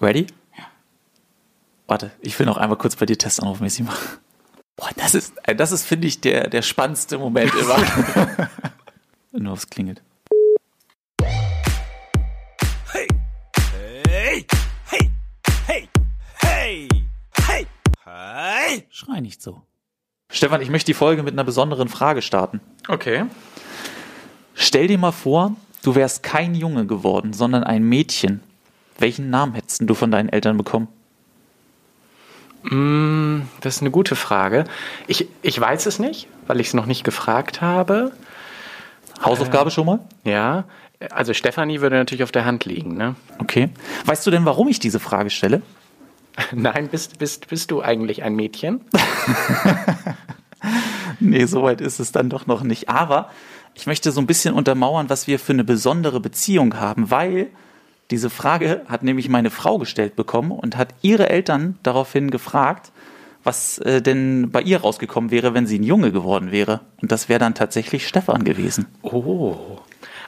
Ready? Ja. Warte, ich will noch einmal kurz bei dir testanrufmäßig machen. Boah, das ist, äh, das ist, finde ich, der, der spannendste Moment immer. Nur aufs klingelt. Hey! Hey! Hey! Hey! Hey! Hey! Hey! Schrei nicht so. Stefan, ich möchte die Folge mit einer besonderen Frage starten. Okay. Stell dir mal vor, du wärst kein Junge geworden, sondern ein Mädchen. Welchen Namen hättest du von deinen Eltern bekommen? Mm, das ist eine gute Frage. Ich, ich weiß es nicht, weil ich es noch nicht gefragt habe. Hausaufgabe äh, schon mal? Ja. Also Stefanie würde natürlich auf der Hand liegen, ne? Okay. Weißt du denn, warum ich diese Frage stelle? Nein, bist, bist, bist du eigentlich ein Mädchen? nee, soweit ist es dann doch noch nicht. Aber ich möchte so ein bisschen untermauern, was wir für eine besondere Beziehung haben, weil diese Frage hat nämlich meine Frau gestellt bekommen und hat ihre Eltern daraufhin gefragt, was äh, denn bei ihr rausgekommen wäre, wenn sie ein Junge geworden wäre. Und das wäre dann tatsächlich Stefan gewesen. Oh.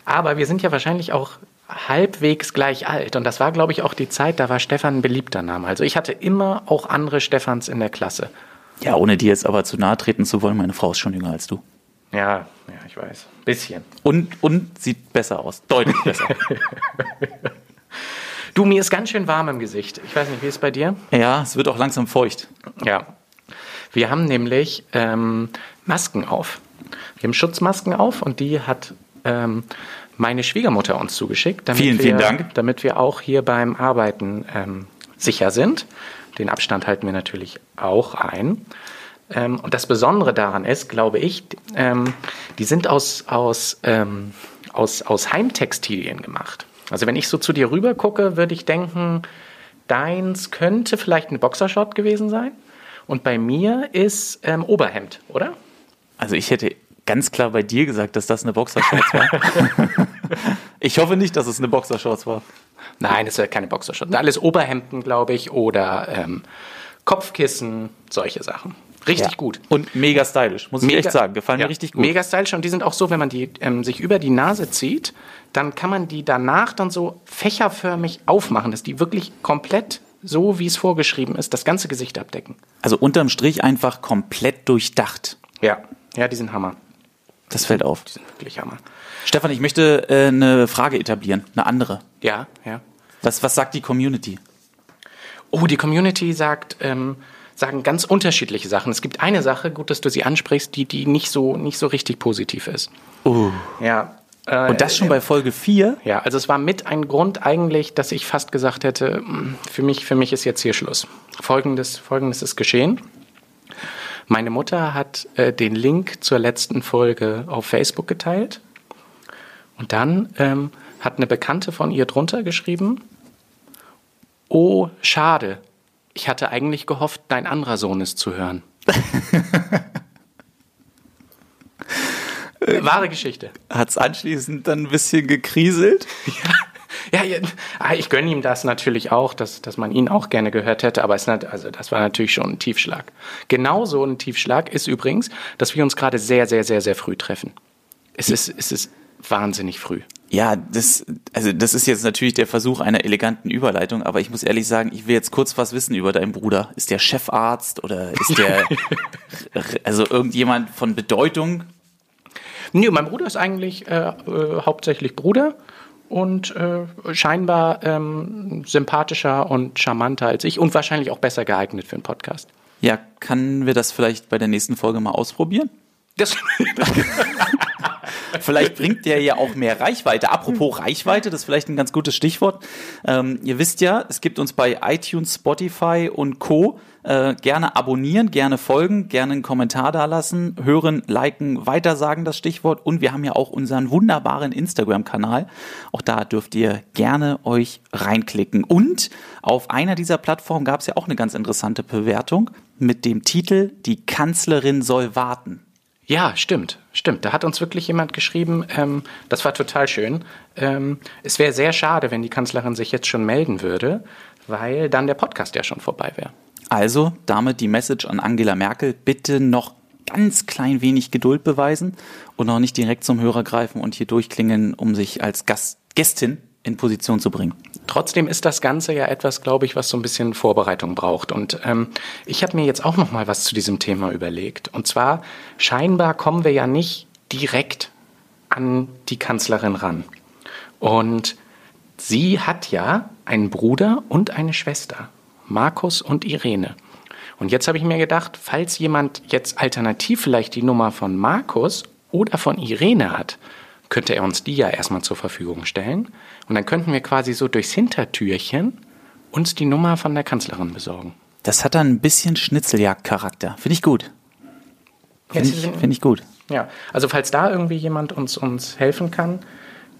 Aber wir sind ja wahrscheinlich auch halbwegs gleich alt. Und das war, glaube ich, auch die Zeit, da war Stefan ein beliebter Name. Also ich hatte immer auch andere Stefans in der Klasse. Ja, ohne dir jetzt aber zu nahe treten zu wollen, meine Frau ist schon jünger als du. Ja, ja, ich weiß. Bisschen. Und, und sieht besser aus. Deutlich besser. du, mir ist ganz schön warm im Gesicht. Ich weiß nicht, wie ist es bei dir? Ja, es wird auch langsam feucht. Ja. Wir haben nämlich ähm, Masken auf. Wir haben Schutzmasken auf und die hat ähm, meine Schwiegermutter uns zugeschickt. vielen, wir, vielen Dank. Damit wir auch hier beim Arbeiten ähm, sicher sind. Den Abstand halten wir natürlich auch ein. Ähm, und das Besondere daran ist, glaube ich, ähm, die sind aus, aus, ähm, aus, aus Heimtextilien gemacht. Also wenn ich so zu dir rüber gucke, würde ich denken, deins könnte vielleicht ein Boxershot gewesen sein. Und bei mir ist ähm, Oberhemd, oder? Also ich hätte ganz klar bei dir gesagt, dass das eine Boxershorts war. ich hoffe nicht, dass es eine Boxershorts war. Nein, es wäre keine Boxershorts. Alles Oberhemden, glaube ich, oder ähm, Kopfkissen, solche Sachen. Richtig ja. gut. Und mega stylisch, muss mega, ich echt sagen. Gefallen ja. mir richtig gut. Mega stylisch und die sind auch so, wenn man die ähm, sich über die Nase zieht, dann kann man die danach dann so fächerförmig aufmachen, dass die wirklich komplett so, wie es vorgeschrieben ist, das ganze Gesicht abdecken. Also unterm Strich einfach komplett durchdacht. Ja, ja, die sind Hammer. Das fällt auf. Die sind wirklich Hammer. Stefan, ich möchte äh, eine Frage etablieren, eine andere. Ja, ja. Was, was sagt die Community? Oh, die Community sagt, ähm, sagen ganz unterschiedliche Sachen. Es gibt eine Sache, gut, dass du sie ansprichst, die, die nicht so, nicht so richtig positiv ist. Uh. Ja. Äh, Und das schon äh, bei Folge 4? Ja, also es war mit ein Grund eigentlich, dass ich fast gesagt hätte, hm, für mich, für mich ist jetzt hier Schluss. Folgendes, Folgendes ist geschehen. Meine Mutter hat äh, den Link zur letzten Folge auf Facebook geteilt. Und dann ähm, hat eine Bekannte von ihr drunter geschrieben, oh, schade, ich hatte eigentlich gehofft, dein anderer Sohn ist zu hören. Wahre Geschichte. Hat es anschließend dann ein bisschen gekriselt? Ja. Ja, ah, ich gönne ihm das natürlich auch, dass, dass man ihn auch gerne gehört hätte, aber es, also das war natürlich schon ein Tiefschlag. Genauso ein Tiefschlag ist übrigens, dass wir uns gerade sehr, sehr, sehr, sehr früh treffen. Es ist, es ist wahnsinnig früh. Ja, das, also das ist jetzt natürlich der Versuch einer eleganten Überleitung, aber ich muss ehrlich sagen, ich will jetzt kurz was wissen über deinen Bruder. Ist der Chefarzt oder ist der also irgendjemand von Bedeutung? Nee, mein Bruder ist eigentlich äh, äh, hauptsächlich Bruder und äh, scheinbar ähm, sympathischer und charmanter als ich und wahrscheinlich auch besser geeignet für einen Podcast. Ja, können wir das vielleicht bei der nächsten Folge mal ausprobieren? Das vielleicht bringt der ja auch mehr Reichweite. Apropos Reichweite, das ist vielleicht ein ganz gutes Stichwort. Ähm, ihr wisst ja, es gibt uns bei iTunes, Spotify und Co. Äh, gerne abonnieren, gerne folgen, gerne einen Kommentar dalassen, hören, liken, weitersagen das Stichwort. Und wir haben ja auch unseren wunderbaren Instagram-Kanal. Auch da dürft ihr gerne euch reinklicken. Und auf einer dieser Plattformen gab es ja auch eine ganz interessante Bewertung mit dem Titel Die Kanzlerin soll warten. Ja, stimmt, stimmt. Da hat uns wirklich jemand geschrieben, ähm, das war total schön. Ähm, es wäre sehr schade, wenn die Kanzlerin sich jetzt schon melden würde, weil dann der Podcast ja schon vorbei wäre. Also damit die Message an Angela Merkel, bitte noch ganz klein wenig Geduld beweisen und noch nicht direkt zum Hörer greifen und hier durchklingen, um sich als Gast, Gästin in Position zu bringen. Trotzdem ist das Ganze ja etwas, glaube ich, was so ein bisschen Vorbereitung braucht. Und ähm, ich habe mir jetzt auch noch mal was zu diesem Thema überlegt. Und zwar scheinbar kommen wir ja nicht direkt an die Kanzlerin ran. Und sie hat ja einen Bruder und eine Schwester, Markus und Irene. Und jetzt habe ich mir gedacht, falls jemand jetzt alternativ vielleicht die Nummer von Markus oder von Irene hat, könnte er uns die ja erstmal zur Verfügung stellen. Und dann könnten wir quasi so durchs Hintertürchen uns die Nummer von der Kanzlerin besorgen. Das hat dann ein bisschen Schnitzeljagd-Charakter. Finde ich gut. Finde ich, find ich gut. Ja, also falls da irgendwie jemand uns, uns helfen kann,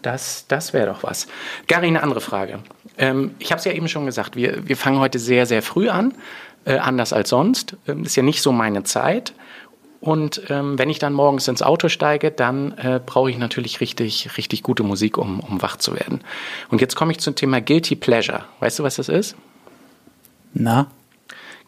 das, das wäre doch was. Gary, eine andere Frage. Ähm, ich habe es ja eben schon gesagt, wir, wir fangen heute sehr, sehr früh an, äh, anders als sonst. Ähm, ist ja nicht so meine Zeit. Und ähm, wenn ich dann morgens ins Auto steige, dann äh, brauche ich natürlich richtig, richtig gute Musik, um, um wach zu werden. Und jetzt komme ich zum Thema Guilty Pleasure. Weißt du, was das ist? Na?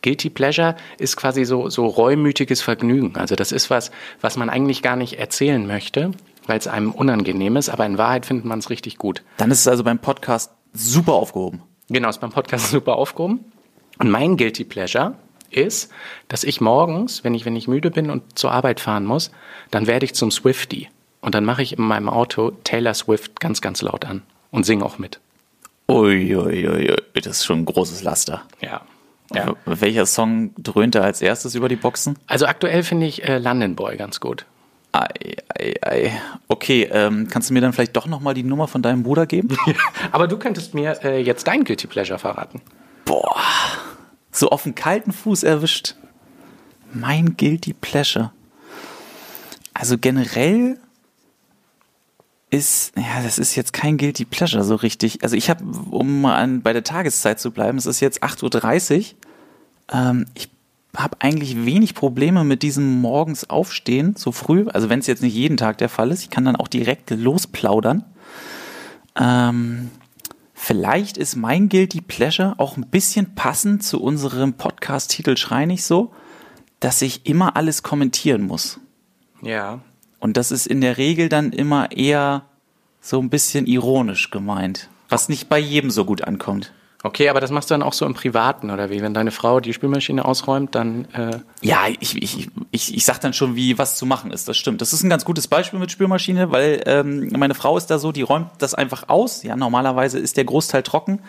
Guilty Pleasure ist quasi so, so reumütiges Vergnügen. Also das ist was, was man eigentlich gar nicht erzählen möchte, weil es einem unangenehm ist, aber in Wahrheit findet man es richtig gut. Dann ist es also beim Podcast super aufgehoben. Genau, ist beim Podcast super aufgehoben. Und mein Guilty Pleasure ist, dass ich morgens, wenn ich, wenn ich müde bin und zur Arbeit fahren muss, dann werde ich zum Swifty. Und dann mache ich in meinem Auto Taylor Swift ganz, ganz laut an und singe auch mit. Uiuiui, ui, ui, das ist schon ein großes Laster. Ja. ja. Welcher Song dröhnte als erstes über die Boxen? Also aktuell finde ich äh, London Boy ganz gut. Ei, ei, ei. Okay, ähm, kannst du mir dann vielleicht doch nochmal die Nummer von deinem Bruder geben? Aber du könntest mir äh, jetzt dein Guilty Pleasure verraten. Boah, so auf den kalten Fuß erwischt. Mein Guilty Pleasure. Also generell ist, ja, das ist jetzt kein Guilty Pleasure so richtig. Also ich habe, um mal an, bei der Tageszeit zu bleiben, es ist jetzt 8.30 Uhr. Ähm, ich habe eigentlich wenig Probleme mit diesem morgens aufstehen, so früh. Also wenn es jetzt nicht jeden Tag der Fall ist, ich kann dann auch direkt losplaudern. Ähm, vielleicht ist mein Guilty Pleasure auch ein bisschen passend zu unserem Podcast-Titel Schrei nicht so, dass ich immer alles kommentieren muss. Ja. Und das ist in der Regel dann immer eher so ein bisschen ironisch gemeint, was nicht bei jedem so gut ankommt. Okay, aber das machst du dann auch so im Privaten, oder wie? Wenn deine Frau die Spülmaschine ausräumt, dann. Äh ja, ich, ich, ich, ich sag dann schon, wie was zu machen ist. Das stimmt. Das ist ein ganz gutes Beispiel mit Spülmaschine, weil ähm, meine Frau ist da so, die räumt das einfach aus. Ja, normalerweise ist der Großteil trocken.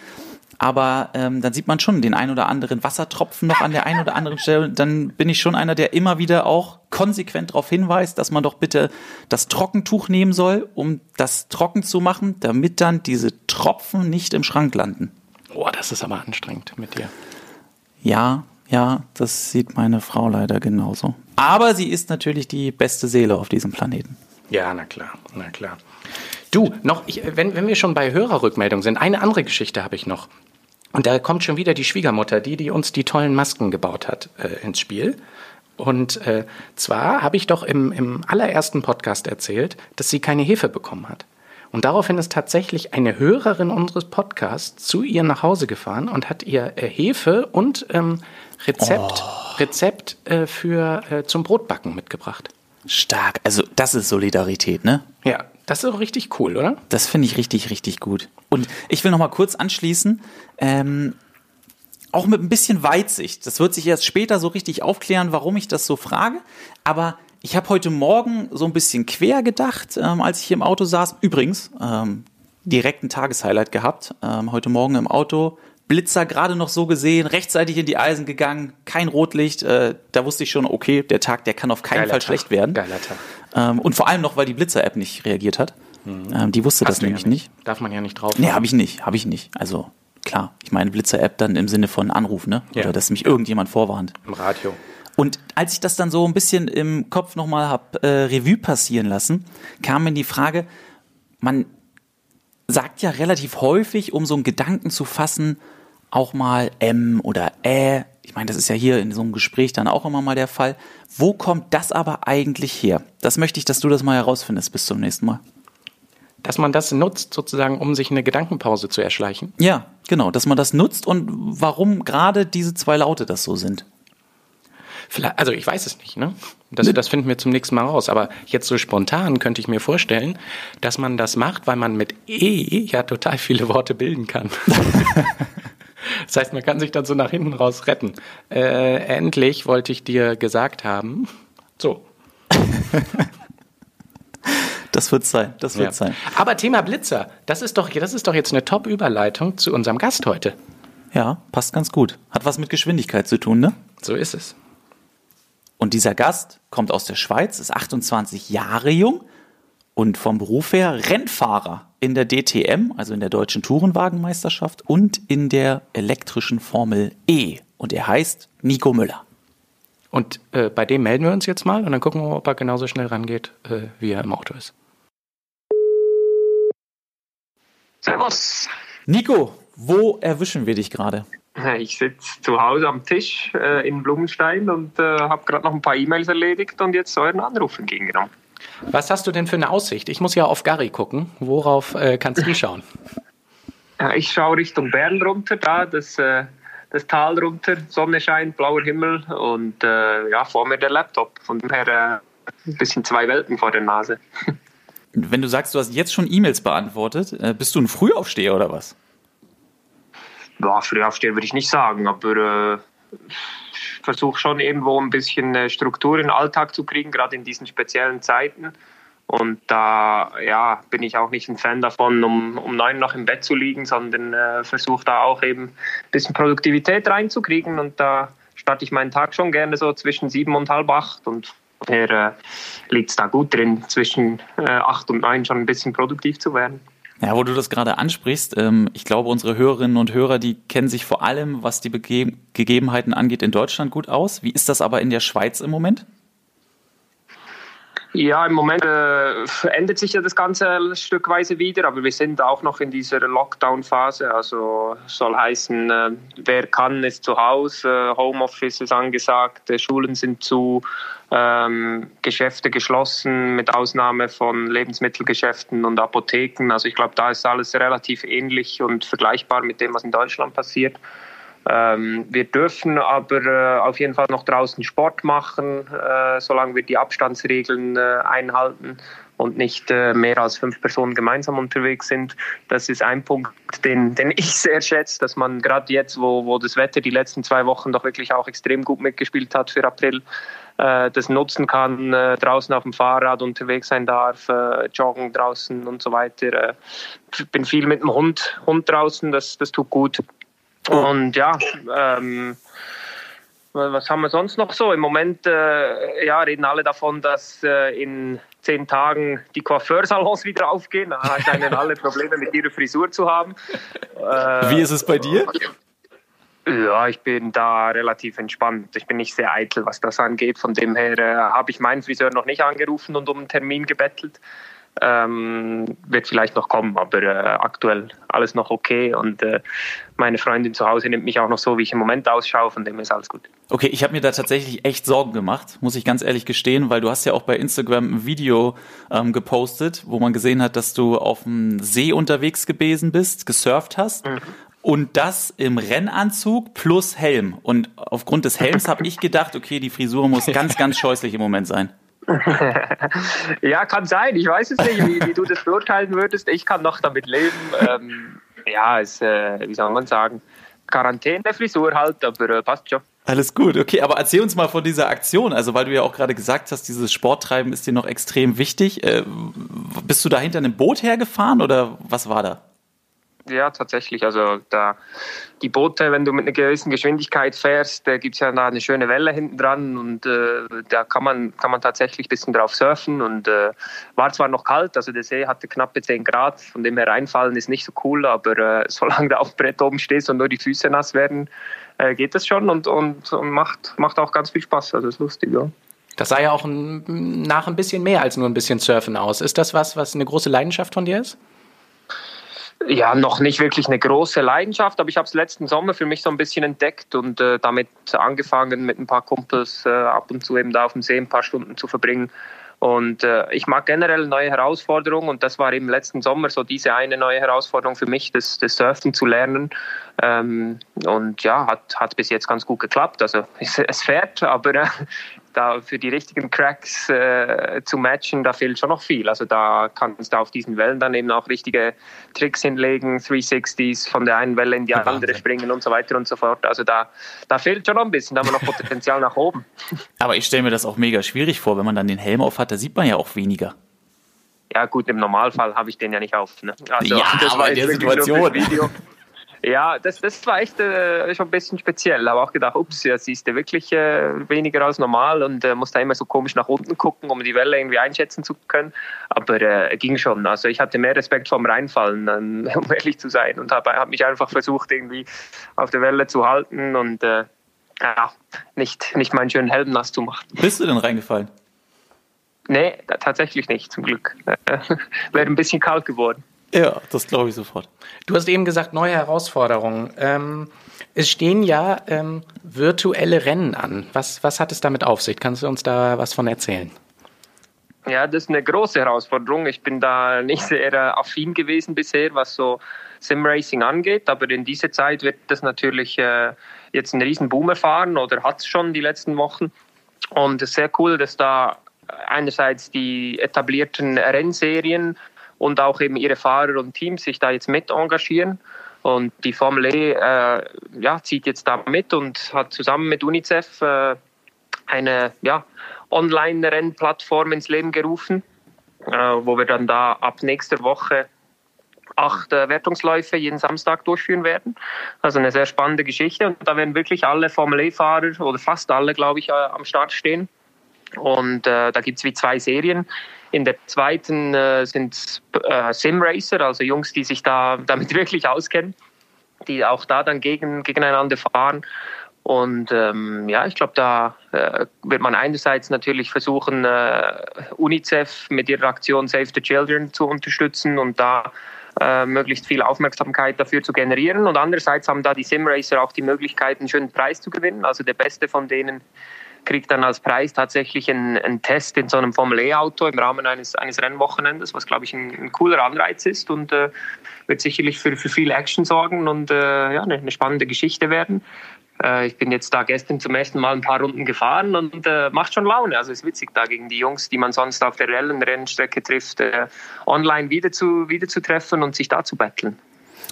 Aber ähm, dann sieht man schon den ein oder anderen Wassertropfen noch an der einen oder anderen Stelle. Dann bin ich schon einer, der immer wieder auch konsequent darauf hinweist, dass man doch bitte das Trockentuch nehmen soll, um das trocken zu machen, damit dann diese Tropfen nicht im Schrank landen. Boah, das ist aber anstrengend mit dir. Ja, ja, das sieht meine Frau leider genauso. Aber sie ist natürlich die beste Seele auf diesem Planeten. Ja, na klar, na klar. Du, noch, ich, wenn, wenn wir schon bei Hörerrückmeldungen sind, eine andere Geschichte habe ich noch. Und da kommt schon wieder die Schwiegermutter, die, die uns die tollen Masken gebaut hat, äh, ins Spiel. Und äh, zwar habe ich doch im, im allerersten Podcast erzählt, dass sie keine Hefe bekommen hat. Und daraufhin ist tatsächlich eine Hörerin unseres Podcasts zu ihr nach Hause gefahren und hat ihr äh, Hefe und ähm, Rezept, oh. Rezept äh, für äh, zum Brotbacken mitgebracht. Stark. Also das ist Solidarität, ne? Ja, das ist auch richtig cool, oder? Das finde ich richtig, richtig gut. Und ich will noch mal kurz anschließen. Ähm, auch mit ein bisschen Weitsicht. Das wird sich erst später so richtig aufklären, warum ich das so frage. Aber ich habe heute Morgen so ein bisschen quer gedacht, ähm, als ich hier im Auto saß. Übrigens, ähm, direkt ein Tageshighlight gehabt. Ähm, heute Morgen im Auto. Blitzer gerade noch so gesehen, rechtzeitig in die Eisen gegangen, kein Rotlicht. Äh, da wusste ich schon, okay, der Tag, der kann auf keinen Geiler Fall Tag. schlecht werden. Geiler Tag. Ähm, und vor allem noch, weil die Blitzer-App nicht reagiert hat. Ähm, die wusste das Hast du ja nämlich nicht. Darf man ja nicht drauf. Nee, habe ich nicht, habe ich nicht. Also klar, ich meine Blitzer-App dann im Sinne von Anruf, ne? Ja. Oder dass mich irgendjemand vorwarnt. Im Radio. Und als ich das dann so ein bisschen im Kopf nochmal hab äh, Revue passieren lassen, kam mir die Frage, man sagt ja relativ häufig, um so einen Gedanken zu fassen, auch mal M oder Ä. Ich meine, das ist ja hier in so einem Gespräch dann auch immer mal der Fall. Wo kommt das aber eigentlich her? Das möchte ich, dass du das mal herausfindest bis zum nächsten Mal. Dass man das nutzt, sozusagen, um sich eine Gedankenpause zu erschleichen. Ja, genau, dass man das nutzt und warum gerade diese zwei Laute das so sind. Vielleicht, also ich weiß es nicht, ne? Das, das finden wir zum nächsten Mal raus. Aber jetzt so spontan könnte ich mir vorstellen, dass man das macht, weil man mit E ja total viele Worte bilden kann. das heißt, man kann sich dann so nach hinten raus retten. Äh, endlich wollte ich dir gesagt haben. So. Das wird sein, das wird Ja. sein. Aber Thema Blitzer, das ist doch, das ist doch jetzt eine Top-Überleitung zu unserem Gast heute. Ja, passt ganz gut. Hat was mit Geschwindigkeit zu tun, ne? So ist es. Und dieser Gast kommt aus der Schweiz, ist 28 Jahre jung und vom Beruf her Rennfahrer in der DTM, also in der deutschen Tourenwagenmeisterschaft und in der elektrischen Formel E. Und er heißt Nico Müller. Und äh, bei dem melden wir uns jetzt mal und dann gucken wir mal, ob er genauso schnell rangeht, äh, wie er im Auto ist. Servus. Nico, wo erwischen wir dich gerade? Ich sitze zu Hause am Tisch äh, in Blumenstein und äh, habe gerade noch ein paar E-Mails erledigt und jetzt euren Anruf entgegengenommen. Was hast du denn für eine Aussicht? Ich muss ja auf Gary gucken. Worauf äh, kannst du schauen? Ich schaue Richtung Bern runter, da das, äh, das Tal runter, Sonne scheint, blauer Himmel und äh, ja, vor mir der Laptop. Von dem her äh, ein bisschen zwei Welten vor der Nase. Wenn du sagst, du hast jetzt schon E-Mails beantwortet, bist du ein Frühaufsteher oder was? Ja, früh aufstehen würde ich nicht sagen, aber äh, versuche schon irgendwo ein bisschen äh, Struktur in den Alltag zu kriegen, gerade in diesen speziellen Zeiten. Und da ja, bin ich auch nicht ein Fan davon, um, um neun noch im Bett zu liegen, sondern äh, versuche da auch eben ein bisschen Produktivität reinzukriegen. Und da starte ich meinen Tag schon gerne so zwischen sieben und halb acht. Und daher äh, liegt es da gut drin, zwischen äh, acht und neun schon ein bisschen produktiv zu werden. Ja, wo du das gerade ansprichst, ähm, ich glaube, unsere Hörerinnen und Hörer, die kennen sich vor allem, was die Bege Gegebenheiten angeht, in Deutschland gut aus. Wie ist das aber in der Schweiz im Moment? Ja, im Moment äh, verändert sich ja das Ganze stückweise wieder, aber wir sind auch noch in dieser Lockdown-Phase. Also soll heißen, äh, wer kann, ist zu Hause, äh, Homeoffice ist angesagt, äh, Schulen sind zu, ähm, Geschäfte geschlossen, mit Ausnahme von Lebensmittelgeschäften und Apotheken. Also ich glaube, da ist alles relativ ähnlich und vergleichbar mit dem, was in Deutschland passiert. Ähm, wir dürfen aber äh, auf jeden Fall noch draußen Sport machen, äh, solange wir die Abstandsregeln äh, einhalten und nicht äh, mehr als fünf Personen gemeinsam unterwegs sind. Das ist ein Punkt, den, den ich sehr schätze, dass man gerade jetzt, wo, wo das Wetter die letzten zwei Wochen doch wirklich auch extrem gut mitgespielt hat für April, äh, das nutzen kann, äh, draußen auf dem Fahrrad unterwegs sein darf, joggen draußen und so weiter. Ich bin viel mit dem Hund, Hund draußen, das, das tut gut. Und ja, ähm, was haben wir sonst noch so? Im Moment äh, ja, reden alle davon, dass äh, in zehn Tagen die Coiffeursalons wieder aufgehen. Da scheinen alle Probleme mit ihrer Frisur zu haben. Äh, Wie ist es bei dir? ja, ich bin da relativ entspannt. Ich bin nicht sehr eitel, was das angeht. Von dem her äh, habe ich meinen Friseur noch nicht angerufen und um einen Termin gebettelt. Ähm, wird vielleicht noch kommen, aber äh, aktuell alles noch okay. Und äh, meine Freundin zu Hause nimmt mich auch noch so, wie ich im Moment ausschaue. Von dem ist alles gut. Okay, ich habe mir da tatsächlich echt Sorgen gemacht, muss ich ganz ehrlich gestehen, weil du hast ja auch bei Instagram ein Video ähm, gepostet, wo man gesehen hat, dass du auf dem See unterwegs gewesen bist, gesurft hast. Und das im Rennanzug plus Helm. Und aufgrund des Helms habe ich gedacht, okay, die Frisur muss ganz, ganz scheußlich im Moment sein. Ja, kann sein. Ich weiß es nicht, wie, wie du das beurteilen würdest. Ich kann noch damit leben. Ähm, ja, ist, äh, wie soll man sagen, Quarantäne-Frisur halt, aber äh, passt schon. Alles gut, okay, aber erzähl uns mal von dieser Aktion. Also, weil du ja auch gerade gesagt hast, dieses Sporttreiben ist dir noch extrem wichtig. Äh, bist du da hinter einem Boot hergefahren oder was war da? Ja, tatsächlich. Also da die Boote, wenn du mit einer gewissen Geschwindigkeit fährst, da gibt es ja da eine schöne Welle hinten dran und äh, da kann man, kann man tatsächlich ein bisschen drauf surfen und äh, war zwar noch kalt, also der See hatte knappe 10 Grad, von dem her reinfallen ist nicht so cool, aber äh, solange du auf dem Brett oben stehst und nur die Füße nass werden, äh, geht das schon und, und, und macht, macht auch ganz viel Spaß, also ist lustig, ja. Das sah ja auch ein, nach ein bisschen mehr als nur ein bisschen Surfen aus. Ist das was, was eine große Leidenschaft von dir ist? Ja, noch nicht wirklich eine große Leidenschaft, aber ich habe es letzten Sommer für mich so ein bisschen entdeckt und äh, damit angefangen, mit ein paar Kumpels äh, ab und zu eben da auf dem See ein paar Stunden zu verbringen. Und äh, ich mag generell neue Herausforderungen und das war im letzten Sommer so diese eine neue Herausforderung für mich, das, das Surfen zu lernen. Ähm, und ja, hat, hat bis jetzt ganz gut geklappt. Also es, es fährt, aber äh, da für die richtigen Cracks äh, zu matchen, da fehlt schon noch viel. Also da kannst du auf diesen Wellen dann eben auch richtige Tricks hinlegen, 360s von der einen Welle in die andere Wahnsinn. springen und so weiter und so fort. Also da, da fehlt schon noch ein bisschen, da haben wir noch Potenzial nach oben. Aber ich stelle mir das auch mega schwierig vor, wenn man dann den Helm auf hat, da sieht man ja auch weniger. Ja gut, im Normalfall habe ich den ja nicht auf. Ne? Also, ja, aber in der Situation. Ja, das, das war echt äh, schon ein bisschen speziell. Aber auch gedacht, ups, ja, siehst du wirklich äh, weniger als normal und äh, musst da immer so komisch nach unten gucken, um die Welle irgendwie einschätzen zu können. Aber äh, ging schon. Also ich hatte mehr Respekt vorm Reinfallen, um ehrlich zu sein, und habe hab mich einfach versucht, irgendwie auf der Welle zu halten und äh, ja, nicht, nicht meinen schönen Helm nass zu machen. Bist du denn reingefallen? Nee, tatsächlich nicht, zum Glück. Wäre ein bisschen kalt geworden. Ja, das glaube ich sofort. Du hast eben gesagt, neue Herausforderungen. Ähm, es stehen ja ähm, virtuelle Rennen an. Was, was hat es damit auf sich? Kannst du uns da was von erzählen? Ja, das ist eine große Herausforderung. Ich bin da nicht sehr äh, affin gewesen bisher, was so Simracing angeht, aber in dieser Zeit wird das natürlich äh, jetzt einen riesen Boom erfahren oder hat es schon die letzten Wochen. Und es ist sehr cool, dass da einerseits die etablierten Rennserien und auch eben ihre Fahrer und Teams sich da jetzt mit engagieren. Und die Formel E äh, ja, zieht jetzt da mit und hat zusammen mit UNICEF äh, eine ja, Online-Rennplattform ins Leben gerufen, äh, wo wir dann da ab nächster Woche acht äh, Wertungsläufe jeden Samstag durchführen werden. Also eine sehr spannende Geschichte. Und da werden wirklich alle Formel E-Fahrer oder fast alle, glaube ich, äh, am Start stehen. Und äh, da gibt es wie zwei Serien. In der zweiten äh, sind äh, Simracer, also Jungs, die sich da damit wirklich auskennen, die auch da dann gegen, gegeneinander fahren. Und ähm, ja, ich glaube, da äh, wird man einerseits natürlich versuchen, äh, UNICEF mit ihrer Aktion Save the Children zu unterstützen und da äh, möglichst viel Aufmerksamkeit dafür zu generieren. Und andererseits haben da die Simracer auch die Möglichkeit, einen schönen Preis zu gewinnen. Also der beste von denen kriegt dann als Preis tatsächlich einen, einen Test in so einem Formel-E-Auto im Rahmen eines, eines Rennwochenendes, was, glaube ich, ein, ein, cooler Anreiz ist und äh, wird sicherlich für, für viel Action sorgen und äh, ja, eine, eine spannende Geschichte werden. Äh, ich bin jetzt da gestern zum ersten Mal ein paar Runden gefahren und äh, macht schon Laune. Also es ist witzig, da gegen die Jungs, die man sonst auf der Rennstrecke trifft, äh, online wieder zu, wieder zu treffen und sich da zu betteln.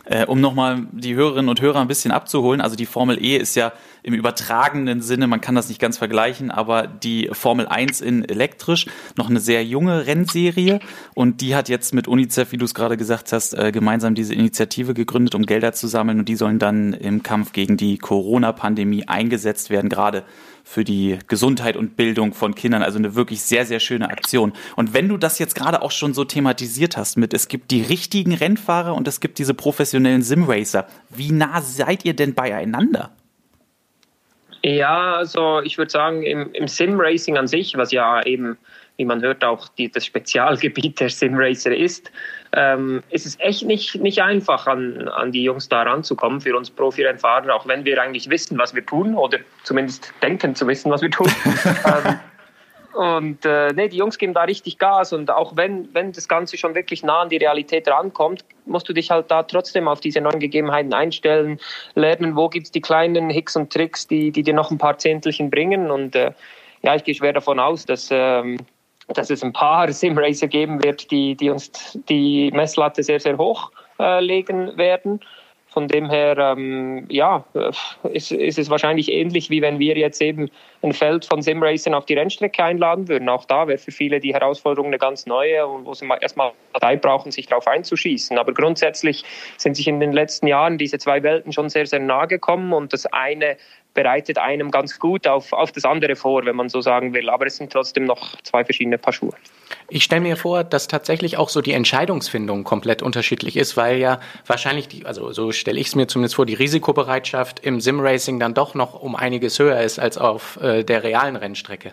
Äh, um nochmal die Hörerinnen und Hörer ein bisschen abzuholen, also die Formel E ist ja im übertragenen Sinne, man kann das nicht ganz vergleichen, aber die Formel 1 in elektrisch, noch eine sehr junge Rennserie. Und die hat jetzt mit UNICEF, wie du es gerade gesagt hast, äh, gemeinsam diese Initiative gegründet, um Gelder zu sammeln. Und die sollen dann im Kampf gegen die Corona-Pandemie eingesetzt werden, gerade für die Gesundheit und Bildung von Kindern. Also eine wirklich sehr, sehr schöne Aktion. Und wenn du das jetzt gerade auch schon so thematisiert hast mit, es gibt die richtigen Rennfahrer und es gibt diese professionellen Simracer, wie nah seid ihr denn beieinander? Ja, also ich würde sagen, im, im Sim-Racing an sich, was ja eben, wie man hört, auch die, das Spezialgebiet der Sim-Racer ist, ähm, ist es echt nicht, nicht einfach, an, an die Jungs da ranzukommen für uns Profi-Rennfahrer, auch wenn wir eigentlich wissen, was wir tun oder zumindest denken zu wissen, was wir tun. ähm, und äh, nee, die Jungs geben da richtig Gas und auch wenn, wenn das Ganze schon wirklich nah an die Realität rankommt, musst du dich halt da trotzdem auf diese neuen Gegebenheiten einstellen, lernen, wo gibt es die kleinen Hicks und Tricks, die, die dir noch ein paar Zehntelchen bringen und äh, ja, ich gehe schwer davon aus, dass, ähm, dass es ein paar Simracer geben wird, die, die uns die Messlatte sehr, sehr hoch äh, legen werden. Von dem her, ähm, ja, ist, ist es wahrscheinlich ähnlich, wie wenn wir jetzt eben ein Feld von Simracern auf die Rennstrecke einladen würden. Auch da wäre für viele die Herausforderung eine ganz neue und wo sie erstmal Zeit brauchen, sich darauf einzuschießen. Aber grundsätzlich sind sich in den letzten Jahren diese zwei Welten schon sehr, sehr nahe gekommen und das eine bereitet einem ganz gut auf, auf das andere vor, wenn man so sagen will. Aber es sind trotzdem noch zwei verschiedene Paar Schuhe. Ich stelle mir vor, dass tatsächlich auch so die Entscheidungsfindung komplett unterschiedlich ist, weil ja wahrscheinlich die, also so stelle ich es mir zumindest vor, die Risikobereitschaft im Simracing dann doch noch um einiges höher ist als auf äh, der realen Rennstrecke.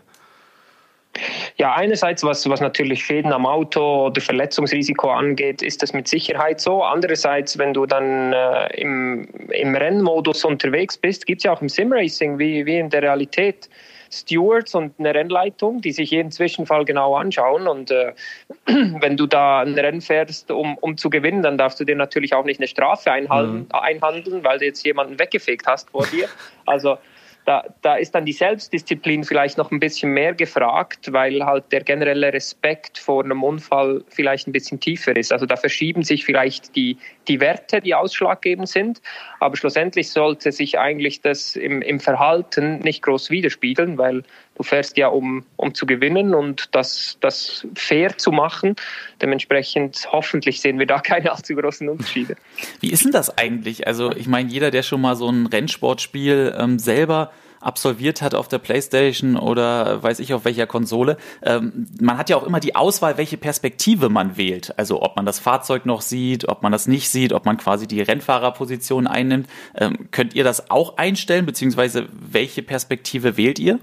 Ja, einerseits, was, was natürlich Schäden am Auto oder Verletzungsrisiko angeht, ist das mit Sicherheit so. Andererseits, wenn du dann äh, im, im Rennmodus unterwegs bist, gibt es ja auch im Simracing, wie, wie in der Realität, Stewards und eine Rennleitung, die sich jeden Zwischenfall genau anschauen. Und äh, wenn du da ein Rennen fährst, um, um zu gewinnen, dann darfst du dir natürlich auch nicht eine Strafe einhalten, mhm. einhandeln, weil du jetzt jemanden weggefegt hast vor dir. Also da, da ist dann die Selbstdisziplin vielleicht noch ein bisschen mehr gefragt, weil halt der generelle Respekt vor einem Unfall vielleicht ein bisschen tiefer ist. Also da verschieben sich vielleicht die, die Werte, die ausschlaggebend sind, aber schlussendlich sollte sich eigentlich das im, im Verhalten nicht groß widerspiegeln, weil du fährst ja, um, um zu gewinnen und das, das fair zu machen. Dementsprechend hoffentlich sehen wir da keine allzu großen Unterschiede. Wie ist denn das eigentlich? Also ich meine, jeder, der schon mal so ein Rennsportspiel ähm, selber absolviert hat auf der Playstation oder weiß ich auf welcher Konsole. Ähm, man hat ja auch immer die Auswahl, welche Perspektive man wählt. Also ob man das Fahrzeug noch sieht, ob man das nicht sieht, ob man quasi die Rennfahrerposition einnimmt. Ähm, könnt ihr das auch einstellen, beziehungsweise welche Perspektive wählt ihr?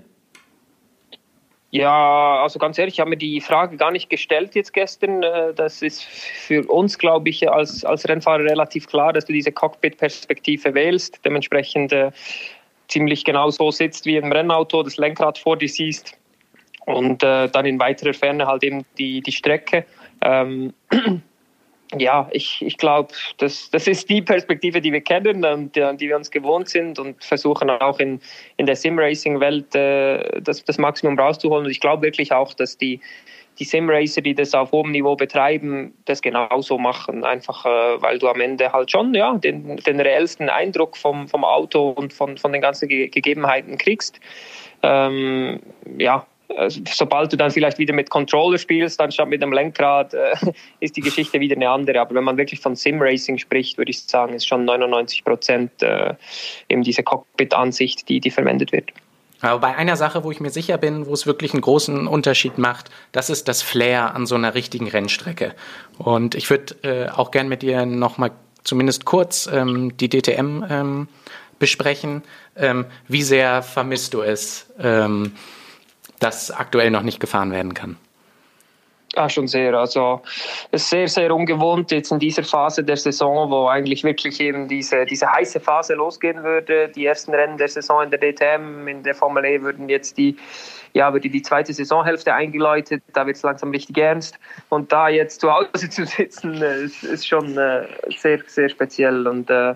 Ja, also ganz ehrlich, ich habe mir die Frage gar nicht gestellt jetzt gestern. Äh, das ist für uns, glaube ich, als, als Rennfahrer relativ klar, dass du diese Cockpit-Perspektive wählst. Dementsprechend äh, ziemlich genau so sitzt wie im Rennauto, das Lenkrad vor dir siehst und äh, dann in weiterer Ferne halt eben die, die Strecke. Ähm, ja, ich, ich glaube, das, das ist die Perspektive, die wir kennen und die, die wir uns gewohnt sind und versuchen auch in, in der Sim-Racing-Welt äh, das, das Maximum rauszuholen. Und ich glaube wirklich auch, dass die, die Sim-Racer, die das auf hohem Niveau betreiben, das genauso machen. Einfach, äh, weil du am Ende halt schon ja, den, den reellsten Eindruck vom, vom Auto und von, von den ganzen Ge Gegebenheiten kriegst. Ähm, ja, sobald du dann vielleicht wieder mit Controller spielst, anstatt mit dem Lenkrad, äh, ist die Geschichte wieder eine andere. Aber wenn man wirklich von Sim-Racing spricht, würde ich sagen, ist schon 99 Prozent äh, eben diese Cockpit-Ansicht, die, die verwendet wird. Aber bei einer Sache, wo ich mir sicher bin, wo es wirklich einen großen Unterschied macht, das ist das Flair an so einer richtigen Rennstrecke. Und ich würde äh, auch gern mit dir nochmal zumindest kurz ähm, die DTM ähm, besprechen. Ähm, wie sehr vermisst du es, dass aktuell noch nicht gefahren werden kann? Ja, schon sehr. Also es ist sehr, sehr ungewohnt jetzt in dieser Phase der Saison, wo eigentlich wirklich eben diese, diese heiße Phase losgehen würde. Die ersten Rennen der Saison in der DTM, in der Formel E würden jetzt die, ja, würde die zweite Saisonhälfte eingeläutet. Da wird es langsam richtig ernst. Und da jetzt zu Hause zu sitzen, ist, ist schon äh, sehr, sehr speziell. Und äh,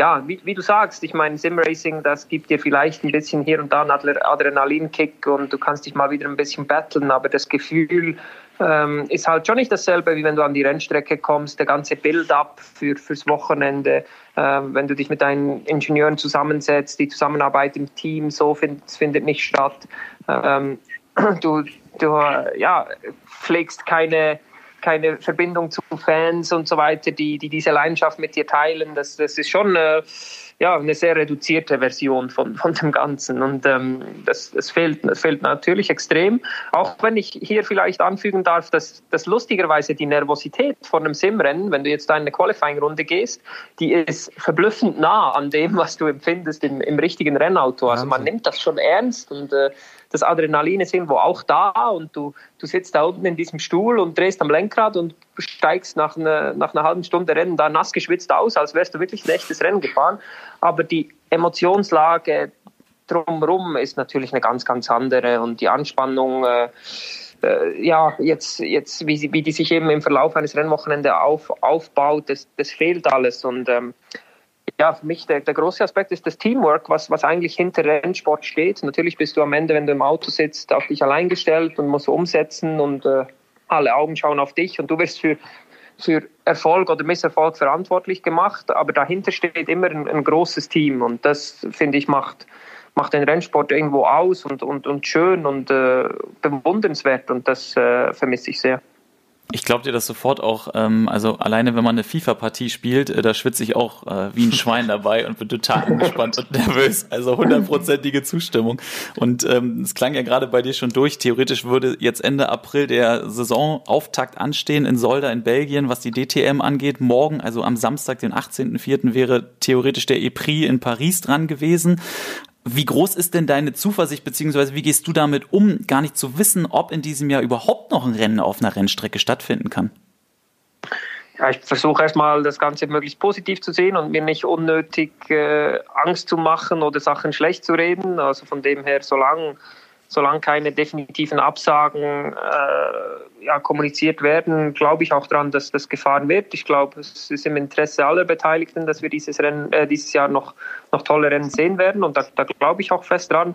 ja, wie, wie, du sagst, ich meine, Simracing, das gibt dir vielleicht ein bisschen hier und da einen Adrenalinkick und du kannst dich mal wieder ein bisschen battlen, aber das Gefühl ähm, ist halt schon nicht dasselbe, wie wenn du an die Rennstrecke kommst, der ganze Build-up für, fürs Wochenende, ähm, wenn du dich mit deinen Ingenieuren zusammensetzt, die Zusammenarbeit im Team, so find, findet nicht statt. Ähm, du, du ja, pflegst keine keine Verbindung zu Fans und so weiter, die, die diese Leidenschaft mit dir teilen. Das, das ist schon äh, ja, eine sehr reduzierte Version von, von dem Ganzen. Und ähm, das, das, fehlt, das fehlt natürlich extrem. Auch wenn ich hier vielleicht anfügen darf, dass, dass lustigerweise die Nervosität von einem Simrennen, wenn du jetzt eine Qualifying-Runde gehst, die ist verblüffend nah an dem, was du empfindest im, im richtigen Rennauto. Also man nimmt das schon ernst und äh, das Adrenalin ist irgendwo auch da und du, du sitzt da unten in diesem Stuhl und drehst am Lenkrad und steigst nach, eine, nach einer halben Stunde Rennen da nass geschwitzt aus, als wärst du wirklich ein echtes Rennen gefahren. Aber die Emotionslage drumherum ist natürlich eine ganz, ganz andere und die Anspannung, äh, äh, ja, jetzt, jetzt wie, wie die sich eben im Verlauf eines Rennwochenende auf, aufbaut, das, das fehlt alles und ähm, ja, für mich der, der große Aspekt ist das Teamwork, was, was eigentlich hinter Rennsport steht. Natürlich bist du am Ende, wenn du im Auto sitzt, auf dich allein gestellt und musst umsetzen und äh, alle Augen schauen auf dich und du wirst für, für Erfolg oder Misserfolg verantwortlich gemacht, aber dahinter steht immer ein, ein großes Team und das, finde ich, macht, macht den Rennsport irgendwo aus und, und, und schön und äh, bewundernswert und das äh, vermisse ich sehr. Ich glaube dir das sofort auch. Ähm, also alleine, wenn man eine FIFA-Partie spielt, äh, da schwitze ich auch äh, wie ein Schwein dabei und bin total angespannt und nervös. Also hundertprozentige Zustimmung. Und ähm, es klang ja gerade bei dir schon durch. Theoretisch würde jetzt Ende April der Saisonauftakt anstehen in Solda in Belgien, was die DTM angeht. Morgen, also am Samstag, den 18.04., wäre theoretisch der EPRI in Paris dran gewesen. Wie groß ist denn deine Zuversicht, beziehungsweise wie gehst du damit um, gar nicht zu wissen, ob in diesem Jahr überhaupt noch ein Rennen auf einer Rennstrecke stattfinden kann? Ja, ich versuche erstmal das Ganze möglichst positiv zu sehen und mir nicht unnötig äh, Angst zu machen oder Sachen schlecht zu reden. Also von dem her, solange solange keine definitiven Absagen äh, ja, kommuniziert werden, glaube ich auch daran, dass das gefahren wird. Ich glaube, es ist im Interesse aller Beteiligten, dass wir dieses, Rennen, äh, dieses Jahr noch, noch tolle Rennen sehen werden und da, da glaube ich auch fest dran.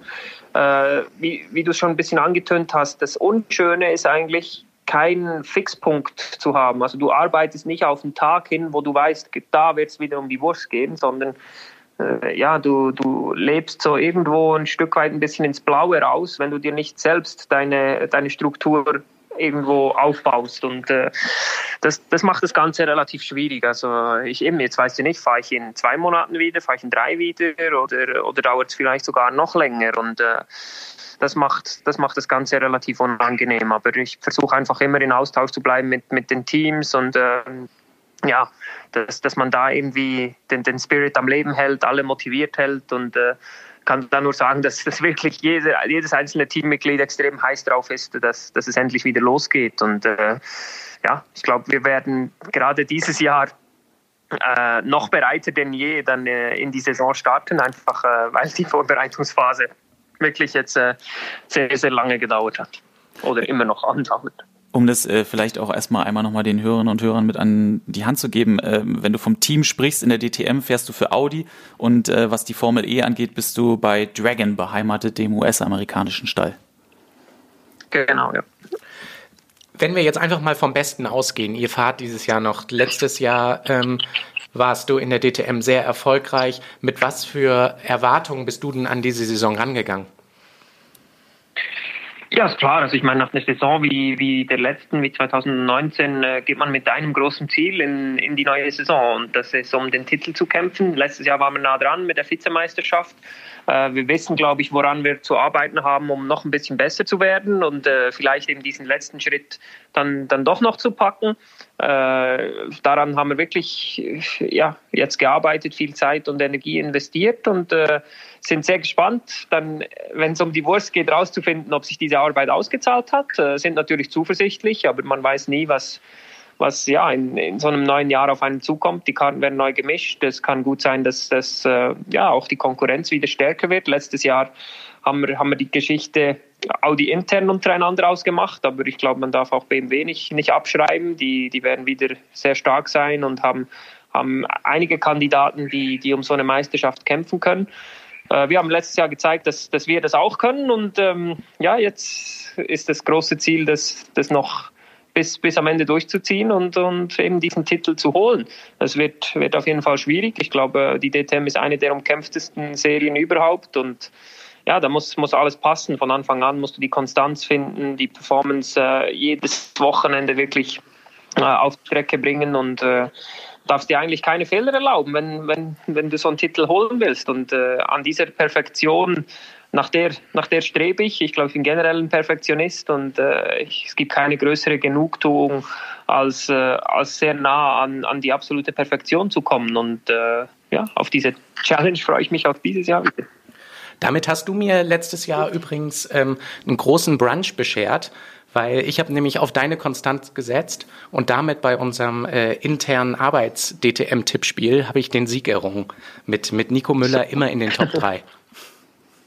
Äh, wie, wie du schon ein bisschen angetönt hast, das Unschöne ist eigentlich, keinen Fixpunkt zu haben. Also du arbeitest nicht auf einen Tag hin, wo du weißt, da wird es wieder um die Wurst gehen, sondern äh, ja, du, du lebst so irgendwo ein Stück weit ein bisschen ins Blaue raus, wenn du dir nicht selbst deine, deine Struktur irgendwo aufbaust. Und äh, das, das macht das Ganze relativ schwierig. Also ich eben, jetzt weiß ich nicht, fahre ich in zwei Monaten wieder, fahre ich in drei wieder oder, oder dauert es vielleicht sogar noch länger. Und äh, das macht, das macht das Ganze relativ unangenehm. Aber ich versuche einfach immer in Austausch zu bleiben mit, mit den Teams und äh, ja, dass, dass man da irgendwie den, den Spirit am Leben hält, alle motiviert hält und äh, kann da nur sagen, dass, dass wirklich jede, jedes einzelne Teammitglied extrem heiß drauf ist, dass, dass es endlich wieder losgeht. Und äh, ja, ich glaube, wir werden gerade dieses Jahr äh, noch bereiter denn je dann äh, in die Saison starten, einfach äh, weil die Vorbereitungsphase wirklich jetzt äh, sehr, sehr lange gedauert hat oder immer noch andauert um das äh, vielleicht auch erstmal einmal nochmal den Hörerinnen und Hörern mit an die Hand zu geben, äh, wenn du vom Team sprichst in der DTM, fährst du für Audi und äh, was die Formel E angeht, bist du bei Dragon beheimatet, dem US-amerikanischen Stall. Genau, ja. Wenn wir jetzt einfach mal vom Besten ausgehen, ihr fahrt dieses Jahr noch, letztes Jahr ähm, warst du in der DTM sehr erfolgreich. Mit was für Erwartungen bist du denn an diese Saison rangegangen? Ja, ist klar. Also ich meine, nach einer Saison wie, wie der letzten, wie 2019, äh, geht man mit einem großen Ziel in, in die neue Saison. Und das ist, um den Titel zu kämpfen. Letztes Jahr waren wir nah dran mit der Vizemeisterschaft. Äh, wir wissen, glaube ich, woran wir zu arbeiten haben, um noch ein bisschen besser zu werden und äh, vielleicht eben diesen letzten Schritt dann, dann doch noch zu packen. Äh, daran haben wir wirklich ja, jetzt gearbeitet, viel Zeit und Energie investiert und sind sehr gespannt, dann, wenn es um die Wurst geht, rauszufinden, ob sich diese Arbeit ausgezahlt hat. Sind natürlich zuversichtlich, aber man weiß nie, was, was ja in, in so einem neuen Jahr auf einen zukommt. Die Karten werden neu gemischt. Es kann gut sein, dass das äh, ja auch die Konkurrenz wieder stärker wird. Letztes Jahr haben wir, haben wir die Geschichte Audi intern untereinander ausgemacht, aber ich glaube, man darf auch BMW nicht, nicht abschreiben. Die, die werden wieder sehr stark sein und haben, haben einige Kandidaten, die, die um so eine Meisterschaft kämpfen können. Äh, wir haben letztes Jahr gezeigt, dass, dass wir das auch können und ähm, ja, jetzt ist das große Ziel, das, das noch bis, bis am Ende durchzuziehen und, und eben diesen Titel zu holen. Das wird, wird auf jeden Fall schwierig. Ich glaube, die DTM ist eine der umkämpftesten Serien überhaupt und ja, da muss, muss alles passen. Von Anfang an musst du die Konstanz finden, die Performance äh, jedes Wochenende wirklich äh, auf die Strecke bringen und äh, darfst dir eigentlich keine Fehler erlauben, wenn, wenn, wenn du so einen Titel holen willst. Und äh, an dieser Perfektion, nach der, nach der strebe ich. Ich glaube, ich bin generell ein Perfektionist und äh, ich, es gibt keine größere Genugtuung, als, äh, als sehr nah an, an die absolute Perfektion zu kommen. Und äh, ja, auf diese Challenge freue ich mich auch dieses Jahr wieder. Damit hast du mir letztes Jahr übrigens ähm, einen großen Brunch beschert, weil ich habe nämlich auf deine Konstanz gesetzt und damit bei unserem äh, internen Arbeits-DTM-Tippspiel habe ich den Sieg errungen. Mit, mit Nico Müller immer in den Top 3.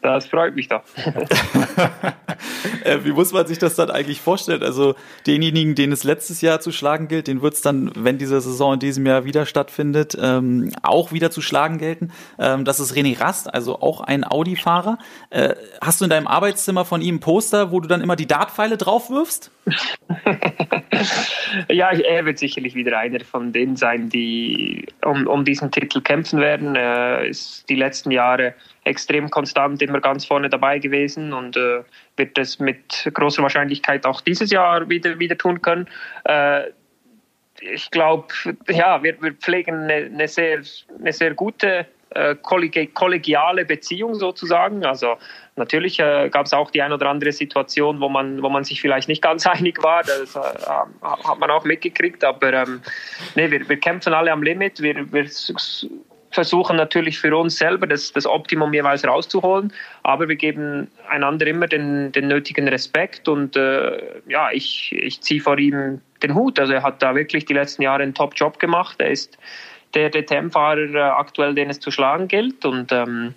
Das freut mich doch. äh, wie muss man sich das dann eigentlich vorstellen? Also denjenigen, den es letztes Jahr zu schlagen gilt, den wird es dann, wenn diese Saison in diesem Jahr wieder stattfindet, ähm, auch wieder zu schlagen gelten. Ähm, das ist René Rast, also auch ein Audi-Fahrer. Äh, hast du in deinem Arbeitszimmer von ihm ein Poster, wo du dann immer die Dartpfeile drauf wirfst? ja, er wird sicherlich wieder einer von denen sein, die um, um diesen Titel kämpfen werden. Er ist die letzten Jahre extrem konstant immer ganz vorne dabei gewesen und äh, wird es mit großer Wahrscheinlichkeit auch dieses Jahr wieder, wieder tun können. Äh, ich glaube, ja, wir, wir pflegen eine, eine, sehr, eine sehr gute äh, kollegiale Beziehung sozusagen. Also natürlich äh, gab es auch die ein oder andere Situation, wo man, wo man sich vielleicht nicht ganz einig war. Das äh, hat man auch mitgekriegt. Aber ähm, nee, wir, wir kämpfen alle am Limit. Wir, wir versuchen natürlich für uns selber das, das Optimum jeweils rauszuholen, aber wir geben einander immer den, den nötigen Respekt und äh, ja, ich, ich ziehe vor ihm den Hut. Also er hat da wirklich die letzten Jahre einen Top-Job gemacht. Er ist der DTM-Fahrer äh, aktuell, den es zu schlagen gilt und ähm,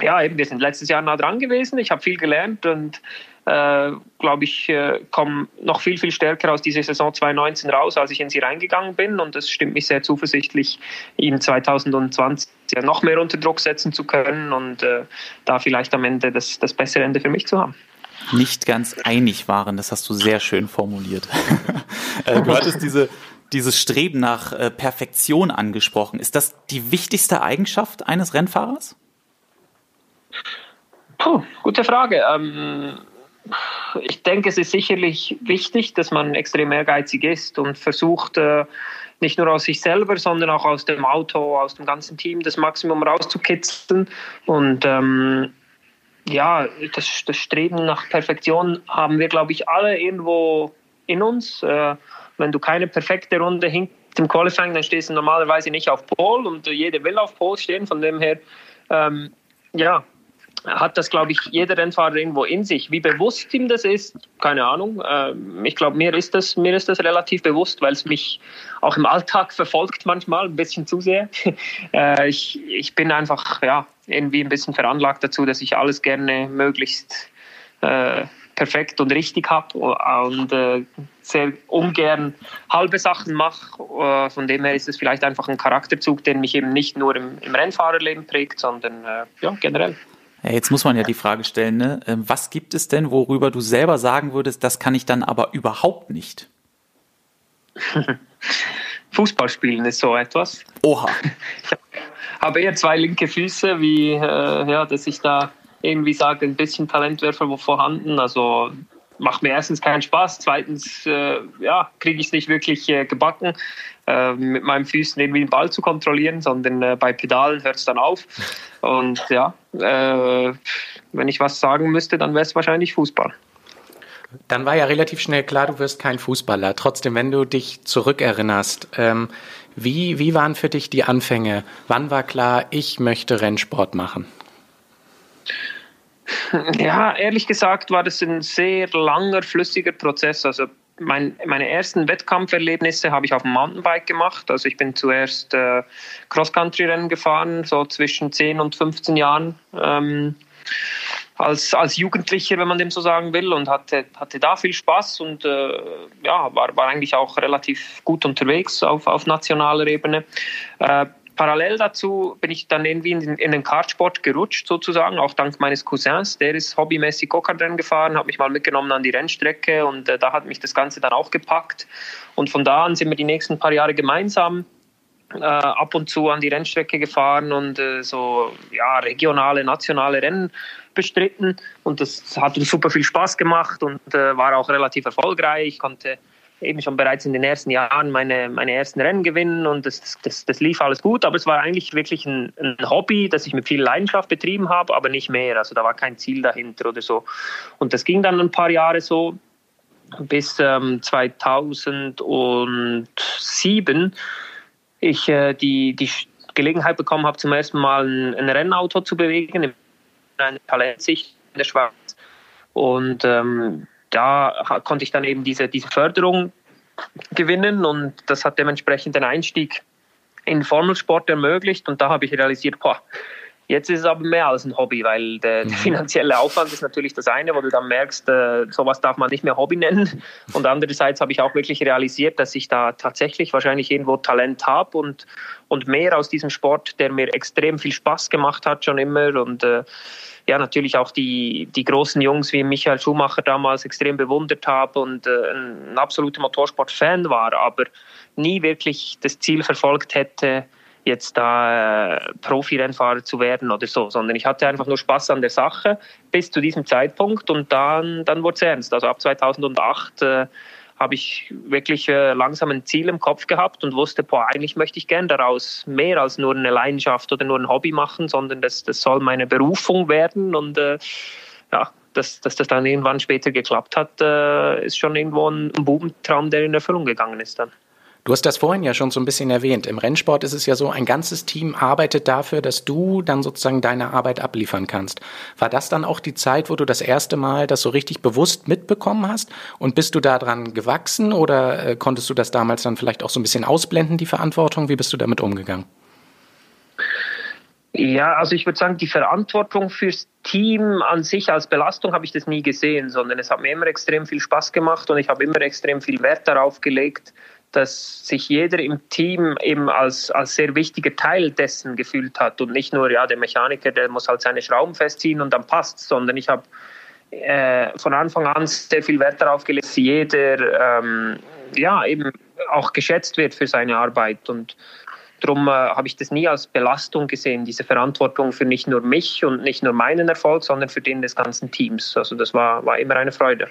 ja, eben, wir sind letztes Jahr nah dran gewesen. Ich habe viel gelernt und äh, glaube ich, äh, komme noch viel, viel stärker aus dieser Saison 2019 raus, als ich in sie reingegangen bin. Und das stimmt mich sehr zuversichtlich, ihn 2020 noch mehr unter Druck setzen zu können und äh, da vielleicht am Ende das, das bessere Ende für mich zu haben nicht ganz einig waren. Das hast du sehr schön formuliert. Äh, du hattest diese, dieses Streben nach äh, Perfektion angesprochen. Ist das die wichtigste Eigenschaft eines Rennfahrers? Puh, gute Frage. Ähm, ich denke, es ist sicherlich wichtig, dass man extrem ehrgeizig ist und versucht, äh, nicht nur aus sich selber, sondern auch aus dem Auto, aus dem ganzen Team das Maximum rauszukitzeln. Und ähm, ja, das, das, Streben nach Perfektion haben wir, glaube ich, alle irgendwo in uns. Äh, wenn du keine perfekte Runde hinter dem Qualifying, dann stehst du normalerweise nicht auf Pole und jeder will auf Pole stehen. Von dem her, ähm, ja, hat das, glaube ich, jeder Rennfahrer irgendwo in sich. Wie bewusst ihm das ist, keine Ahnung. Ähm, ich glaube, mir ist das, mir ist das relativ bewusst, weil es mich auch im Alltag verfolgt manchmal ein bisschen zu sehr. Äh, ich, ich bin einfach, ja, irgendwie ein bisschen veranlagt dazu, dass ich alles gerne möglichst äh, perfekt und richtig habe und äh, sehr ungern halbe Sachen mache. Äh, von dem her ist es vielleicht einfach ein Charakterzug, der mich eben nicht nur im, im Rennfahrerleben prägt, sondern äh, ja, generell. Ja, jetzt muss man ja die Frage stellen, ne? Ähm, was gibt es denn, worüber du selber sagen würdest, das kann ich dann aber überhaupt nicht? Fußball spielen ist so etwas. Oha. Ich habe eher zwei linke Füße, wie äh, ja, dass ich da irgendwie sage, ein bisschen Talent wäre vorhanden. Also macht mir erstens keinen Spaß, zweitens äh, ja, kriege ich es nicht wirklich äh, gebacken, äh, mit meinen Füßen irgendwie den Ball zu kontrollieren, sondern äh, bei Pedalen hört es dann auf. Und ja, äh, wenn ich was sagen müsste, dann wäre es wahrscheinlich Fußball. Dann war ja relativ schnell klar, du wirst kein Fußballer. Trotzdem, wenn du dich zurückerinnerst, ähm, wie, wie waren für dich die Anfänge? Wann war klar, ich möchte Rennsport machen? Ja, ehrlich gesagt war das ein sehr langer, flüssiger Prozess. Also mein, meine ersten Wettkampferlebnisse habe ich auf dem Mountainbike gemacht. Also ich bin zuerst äh, Cross-Country-Rennen gefahren, so zwischen 10 und 15 Jahren. Ähm, als, als Jugendlicher, wenn man dem so sagen will, und hatte, hatte da viel Spaß und äh, ja, war, war eigentlich auch relativ gut unterwegs auf, auf nationaler Ebene. Äh, parallel dazu bin ich dann irgendwie in den, in den Kartsport gerutscht, sozusagen, auch dank meines Cousins. Der ist hobbymäßig Go-Kart-Rennen gefahren, hat mich mal mitgenommen an die Rennstrecke und äh, da hat mich das Ganze dann auch gepackt. Und von da an sind wir die nächsten paar Jahre gemeinsam äh, ab und zu an die Rennstrecke gefahren und äh, so ja, regionale, nationale Rennen bestritten. Und das hat super viel Spaß gemacht und äh, war auch relativ erfolgreich. Ich konnte eben schon bereits in den ersten Jahren meine, meine ersten Rennen gewinnen und das, das, das lief alles gut, aber es war eigentlich wirklich ein, ein Hobby, das ich mit viel Leidenschaft betrieben habe, aber nicht mehr. Also da war kein Ziel dahinter oder so. Und das ging dann ein paar Jahre so bis ähm, 2007 ich äh, die, die Gelegenheit bekommen habe, zum ersten Mal ein, ein Rennauto zu bewegen, in einer Talentsicht in der Schweiz. Und ähm, da konnte ich dann eben diese, diese Förderung gewinnen und das hat dementsprechend den Einstieg in Formelsport ermöglicht und da habe ich realisiert, boah, Jetzt ist es aber mehr als ein Hobby, weil der, der, mhm. finanzielle Aufwand ist natürlich das eine, wo du dann merkst, äh, sowas darf man nicht mehr Hobby nennen. Und andererseits habe ich auch wirklich realisiert, dass ich da tatsächlich wahrscheinlich irgendwo Talent habe und, und mehr aus diesem Sport, der mir extrem viel Spaß gemacht hat schon immer und äh, ja natürlich auch die, die großen Jungs wie Michael Schumacher damals extrem bewundert habe und äh, ein absoluter Motorsport-Fan war, aber nie wirklich das Ziel verfolgt hätte, jetzt da äh, Profi-Rennfahrer zu werden oder so, sondern ich hatte einfach nur Spaß an der Sache bis zu diesem Zeitpunkt und dann, dann wurde es ernst. Also ab 2008 äh, habe ich wirklich äh, langsam ein Ziel im Kopf gehabt und wusste, boah, eigentlich möchte ich gern daraus mehr als nur eine Leidenschaft oder nur ein Hobby machen, sondern das, das soll meine Berufung werden und äh, ja, dass, dass das dann irgendwann später geklappt hat, äh, ist schon irgendwo ein, Bubentraum, der in Erfüllung gegangen ist dann. Du hast das vorhin ja schon so ein bisschen erwähnt. Im Rennsport ist es ja so, ein ganzes Team arbeitet dafür, dass du dann sozusagen deine Arbeit abliefern kannst. War das dann auch die Zeit, wo du das erste Mal das so richtig bewusst mitbekommen hast? Und bist du daran gewachsen oder äh, konntest du das damals dann vielleicht auch so ein bisschen ausblenden, die Verantwortung? Wie bist du damit umgegangen? Ja, also ich würde sagen, die Verantwortung fürs Team an sich als Belastung habe ich das nie gesehen, sondern es hat mir immer extrem viel Spaß gemacht und ich habe immer extrem viel Wert darauf gelegt, dass sich jeder im Team eben als, als sehr wichtiger Teil dessen gefühlt hat und nicht nur, ja, der Mechaniker, der muss halt seine Schrauben festziehen und dann passt, sondern ich habe äh, von Anfang an sehr viel Wert darauf gelegt, dass jeder ähm, ja eben auch geschätzt wird für seine Arbeit und Darum äh, habe ich das nie als Belastung gesehen, diese Verantwortung für nicht nur mich und nicht nur meinen Erfolg, sondern für den des ganzen Teams. Also das war, war immer eine Freude.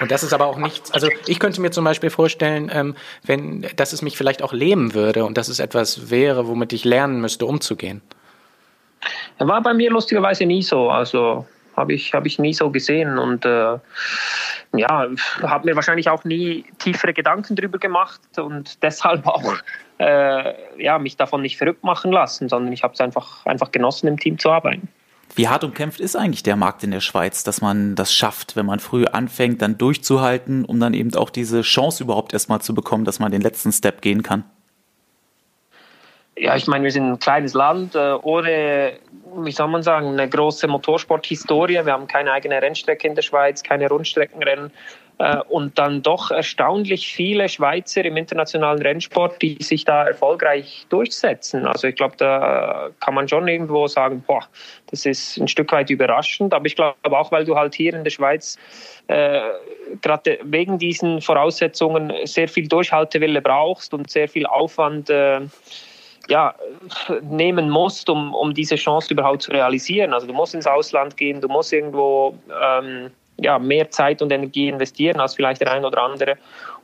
Und das ist aber auch nichts, also ich könnte mir zum Beispiel vorstellen, ähm, wenn, dass es mich vielleicht auch lähmen würde und dass es etwas wäre, womit ich lernen müsste, umzugehen. War bei mir lustigerweise nie so. Also habe ich, hab ich nie so gesehen und äh, ja, habe mir wahrscheinlich auch nie tiefere Gedanken darüber gemacht und deshalb auch äh, ja, mich davon nicht verrückt machen lassen, sondern ich habe es einfach, einfach genossen, im Team zu arbeiten. Wie hart umkämpft ist eigentlich der Markt in der Schweiz, dass man das schafft, wenn man früh anfängt, dann durchzuhalten, um dann eben auch diese Chance überhaupt erstmal zu bekommen, dass man den letzten Step gehen kann? Ja, ich meine, wir sind ein kleines Land äh, ohne, wie soll man sagen, eine große Motorsporthistorie. Wir haben keine eigene Rennstrecke in der Schweiz, keine Rundstreckenrennen. Äh, und dann doch erstaunlich viele Schweizer im internationalen Rennsport, die sich da erfolgreich durchsetzen. Also ich glaube, da kann man schon irgendwo sagen, boah, das ist ein Stück weit überraschend. Aber ich glaube auch, weil du halt hier in der Schweiz äh, gerade wegen diesen Voraussetzungen sehr viel Durchhaltewille brauchst und sehr viel Aufwand äh, ja, nehmen musst, um, um diese Chance überhaupt zu realisieren. Also du musst ins Ausland gehen, du musst irgendwo ähm, ja, mehr Zeit und Energie investieren als vielleicht der ein oder andere,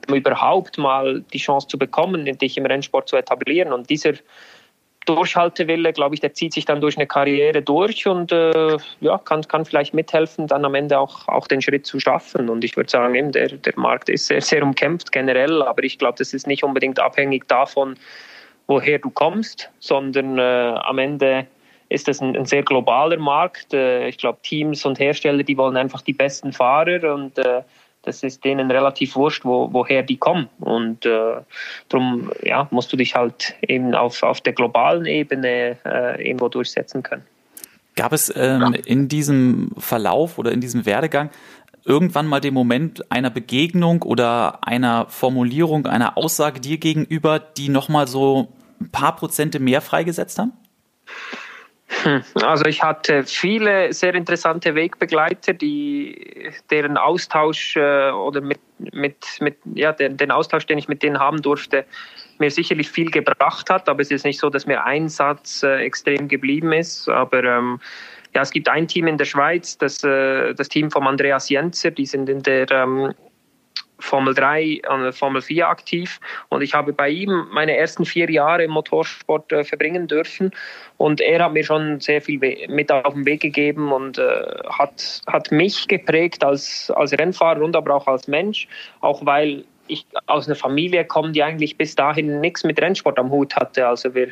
um überhaupt mal die Chance zu bekommen, dich im Rennsport zu etablieren. Und dieser Durchhaltewille, glaube ich, der zieht sich dann durch eine Karriere durch und äh, ja, kann, kann vielleicht mithelfen, dann am Ende auch, auch den Schritt zu schaffen. Und ich würde sagen, eben, der, der Markt ist sehr, sehr umkämpft generell, aber ich glaube, das ist nicht unbedingt abhängig davon, woher du kommst, sondern äh, am Ende ist das ein, ein sehr globaler Markt. Äh, ich glaube, Teams und Hersteller, die wollen einfach die besten Fahrer und äh, das ist denen relativ wurscht, wo, woher die kommen. Und äh, darum ja, musst du dich halt eben auf, auf der globalen Ebene äh, irgendwo durchsetzen können. Gab es ähm, in diesem Verlauf oder in diesem Werdegang irgendwann mal den Moment einer Begegnung oder einer Formulierung, einer Aussage dir gegenüber, die nochmal so ein paar Prozente mehr freigesetzt haben? Hm, also ich hatte viele sehr interessante Wegbegleiter, die deren Austausch äh, oder mit, mit, mit ja, den, den Austausch, den ich mit denen haben durfte, mir sicherlich viel gebracht hat. Aber es ist nicht so, dass mir ein Satz äh, extrem geblieben ist. Aber ähm, ja, es gibt ein Team in der Schweiz, das, äh, das Team von Andreas Jenzer, die sind in der ähm, Formel 3 und Formel 4 aktiv. Und ich habe bei ihm meine ersten vier Jahre im Motorsport äh, verbringen dürfen. Und er hat mir schon sehr viel mit auf den Weg gegeben und äh, hat, hat mich geprägt als, als Rennfahrer und aber auch als Mensch, auch weil ich aus einer Familie komme, die eigentlich bis dahin nichts mit Rennsport am Hut hatte. Also wir,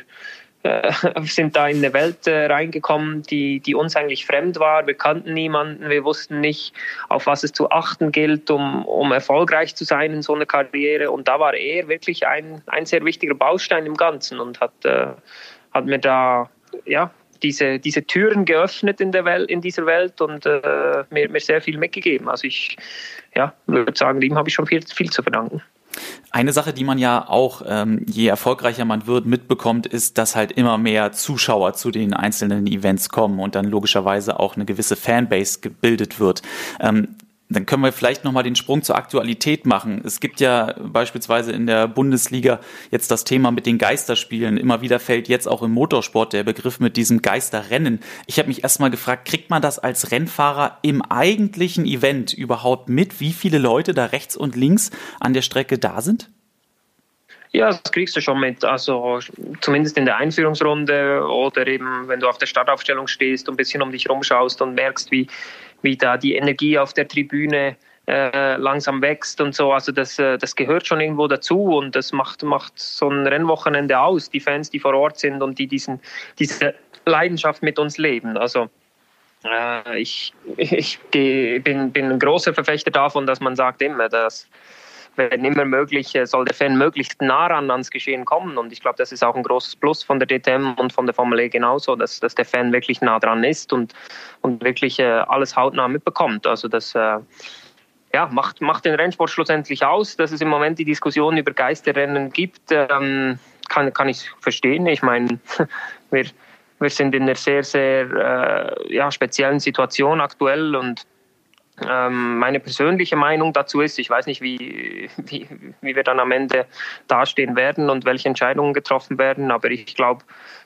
äh, sind da in eine Welt äh, reingekommen, die, die uns eigentlich fremd war. Wir kannten niemanden, wir wussten nicht, auf was es zu achten gilt, um, um erfolgreich zu sein in so einer Karriere. Und da war er wirklich ein, ein sehr wichtiger Baustein im Ganzen und hat, äh, hat mir da ja, diese, diese Türen geöffnet in, der Welt, in dieser Welt und äh, mir, mir sehr viel mitgegeben. Also ich ja, würde sagen, ihm habe ich schon viel, viel zu verdanken. Eine Sache, die man ja auch, ähm, je erfolgreicher man wird, mitbekommt, ist, dass halt immer mehr Zuschauer zu den einzelnen Events kommen und dann logischerweise auch eine gewisse Fanbase gebildet wird. Ähm, dann können wir vielleicht nochmal den Sprung zur Aktualität machen. Es gibt ja beispielsweise in der Bundesliga jetzt das Thema mit den Geisterspielen. Immer wieder fällt jetzt auch im Motorsport der Begriff mit diesem Geisterrennen. Ich habe mich erstmal gefragt, kriegt man das als Rennfahrer im eigentlichen Event überhaupt mit, wie viele Leute da rechts und links an der Strecke da sind? Ja, das kriegst du schon mit. Also zumindest in der Einführungsrunde oder eben, wenn du auf der Startaufstellung stehst und ein bisschen um dich rumschaust und merkst, wie, wie da die Energie auf der Tribüne äh, langsam wächst und so. Also das, äh, das gehört schon irgendwo dazu und das macht, macht so ein Rennwochenende aus. Die Fans, die vor Ort sind und die diesen, diese Leidenschaft mit uns leben. Also äh, ich, ich bin, bin ein großer Verfechter davon, dass man sagt immer, dass wenn immer möglich, soll der Fan möglichst nah ran ans Geschehen kommen. Und ich glaube, das ist auch ein großes Plus von der DTM und von der Formel E genauso, dass, dass der Fan wirklich nah dran ist und, und wirklich äh, alles hautnah mitbekommt. Also das äh, ja, macht, macht den Rennsport schlussendlich aus, dass es im Moment die Diskussion über Geisterrennen gibt. Ähm, kann, kann ich verstehen. Ich meine, wir, wir sind in einer sehr, sehr äh, ja, speziellen Situation aktuell und ähm, meine persönliche Meinung dazu ist, ich weiß nicht, wie, wie, wie wir dann am Ende dastehen werden und welche Entscheidungen getroffen werden, aber ich glaube,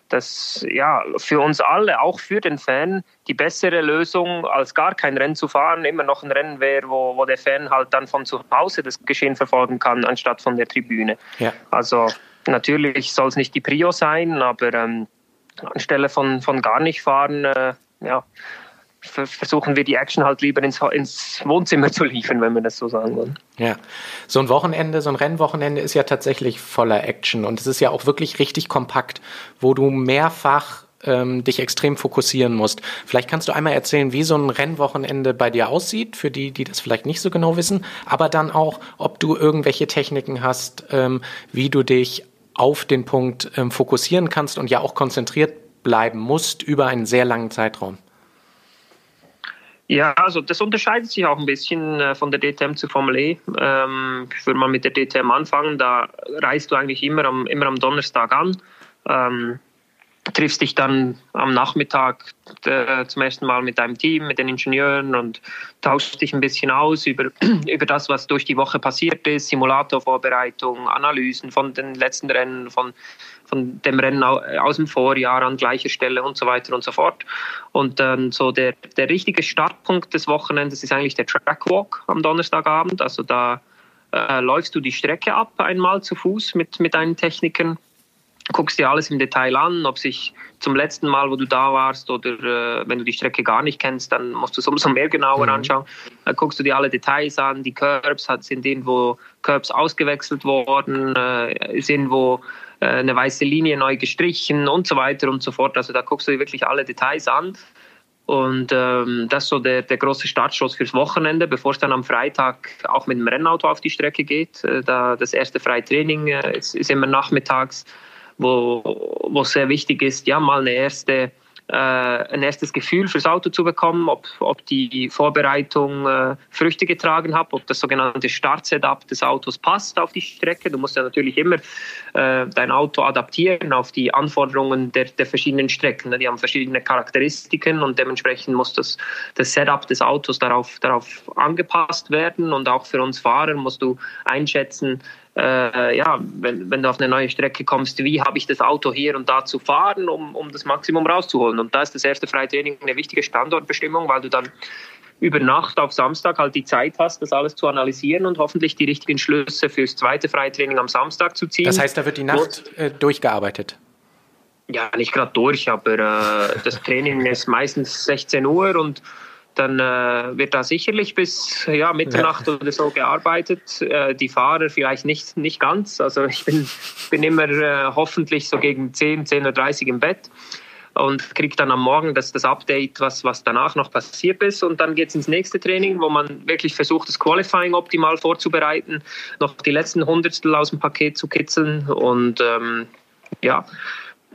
dass ja für uns alle, auch für den Fan, die bessere Lösung als gar kein Rennen zu fahren, immer noch ein Rennen wäre, wo, wo der Fan halt dann von zu Hause das Geschehen verfolgen kann, anstatt von der Tribüne. Ja. Also natürlich soll es nicht die Prio sein, aber ähm, anstelle von, von gar nicht fahren, äh, ja, versuchen wir die Action halt lieber ins, ins Wohnzimmer zu liefern, wenn wir das so sagen wollen. Ja, so ein Wochenende, so ein Rennwochenende ist ja tatsächlich voller Action und es ist ja auch wirklich richtig kompakt, wo du mehrfach ähm, dich extrem fokussieren musst. Vielleicht kannst du einmal erzählen, wie so ein Rennwochenende bei dir aussieht, für die, die das vielleicht nicht so genau wissen, aber dann auch, ob du irgendwelche Techniken hast, ähm, wie du dich auf den Punkt ähm, fokussieren kannst und ja auch konzentriert bleiben musst über einen sehr langen Zeitraum. Ja, also das unterscheidet sich auch ein bisschen äh, von der DTM zur Formel E. Ähm, ich würde mal mit der DTM anfangen. Da reist du eigentlich immer am, immer am Donnerstag an. Ähm, triffst dich dann am Nachmittag äh, zum ersten Mal mit deinem Team, mit den Ingenieuren und tauschst dich ein bisschen aus über, über das, was durch die Woche passiert ist, Simulatorvorbereitung, Analysen von den letzten Rennen, von, von dem Rennen aus dem Vorjahr an gleicher Stelle und so weiter und so fort. Und dann so der, der richtige Startpunkt des Wochenendes ist eigentlich der Trackwalk am Donnerstagabend. Also da äh, läufst du die Strecke ab einmal zu Fuß mit, mit deinen Technikern guckst dir alles im Detail an, ob sich zum letzten Mal, wo du da warst oder äh, wenn du die Strecke gar nicht kennst, dann musst du es umso mehr genauer mhm. anschauen. Dann guckst du dir alle Details an, die Curbs, sind irgendwo Curbs ausgewechselt worden, äh, ist irgendwo äh, eine weiße Linie neu gestrichen und so weiter und so fort. Also da guckst du dir wirklich alle Details an. Und ähm, das ist so der, der große Startschuss fürs Wochenende, bevor es dann am Freitag auch mit dem Rennauto auf die Strecke geht. Äh, da das erste Freitraining äh, ist, ist immer nachmittags wo, wo sehr wichtig ist, ja, mal eine erste äh, ein erstes Gefühl fürs Auto zu bekommen, ob, ob die Vorbereitung äh, Früchte getragen hat, ob das sogenannte Startsetup des Autos passt auf die Strecke. Du musst ja natürlich immer äh, dein Auto adaptieren auf die Anforderungen der, der verschiedenen Strecken. Die haben verschiedene Charakteristiken und dementsprechend muss das, das Setup des Autos darauf, darauf angepasst werden und auch für uns Fahrer musst du einschätzen, äh, ja, wenn, wenn du auf eine neue Strecke kommst, wie habe ich das Auto hier und da zu fahren, um, um das Maximum rauszuholen. Und da ist das erste Freitraining eine wichtige Standortbestimmung, weil du dann über Nacht auf Samstag halt die Zeit hast, das alles zu analysieren und hoffentlich die richtigen Schlüsse fürs zweite Freitraining am Samstag zu ziehen. Das heißt, da wird die Nacht äh, durchgearbeitet? Ja, nicht gerade durch, aber äh, das Training ist meistens 16 Uhr und dann äh, wird da sicherlich bis ja, Mitternacht ja. oder so gearbeitet. Äh, die Fahrer vielleicht nicht, nicht ganz. Also ich bin, bin immer äh, hoffentlich so gegen 10, 10.30 Uhr im Bett und kriege dann am Morgen das, das Update, was, was danach noch passiert ist. Und dann geht es ins nächste Training, wo man wirklich versucht, das Qualifying optimal vorzubereiten, noch die letzten Hundertstel aus dem Paket zu kitzeln. Und ähm, ja,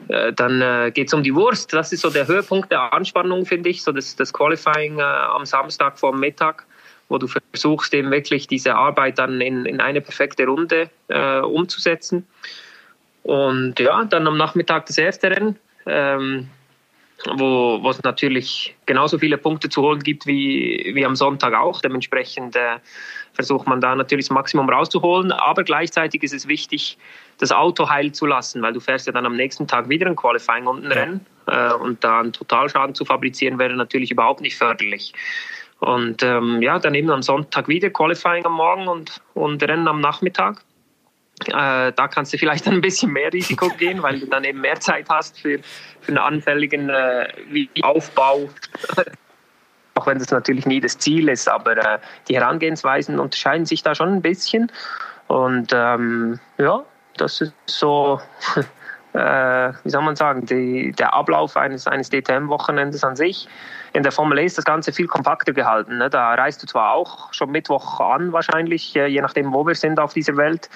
dann äh, geht es um die Wurst. Das ist so der Höhepunkt der Anspannung, finde ich, so das, das Qualifying äh, am Samstag vor dem Mittag, wo du versuchst, eben wirklich diese Arbeit dann in, in eine perfekte Runde äh, umzusetzen. Und ja, dann am Nachmittag das erste Rennen. Ähm, wo, wo es natürlich genauso viele Punkte zu holen gibt wie, wie am Sonntag auch. Dementsprechend äh, versucht man da natürlich das Maximum rauszuholen. Aber gleichzeitig ist es wichtig, das Auto heil zu lassen, weil du fährst ja dann am nächsten Tag wieder ein Qualifying und ein ja. Rennen. Äh, und da einen Totalschaden zu fabrizieren, wäre natürlich überhaupt nicht förderlich. Und ähm, ja, dann eben am Sonntag wieder Qualifying am Morgen und, und Rennen am Nachmittag. Äh, da kannst du vielleicht ein bisschen mehr Risiko gehen, weil du dann eben mehr Zeit hast für, für einen anfälligen äh, Aufbau auch wenn das natürlich nie das Ziel ist, aber äh, die Herangehensweisen unterscheiden sich da schon ein bisschen. Und ähm, ja, das ist so, äh, wie soll man sagen, die, der Ablauf eines, eines DTM-Wochenendes an sich in der Formel E ist das Ganze viel kompakter gehalten. Ne? Da reist du zwar auch schon Mittwoch an, wahrscheinlich, je nachdem, wo wir sind auf dieser Welt,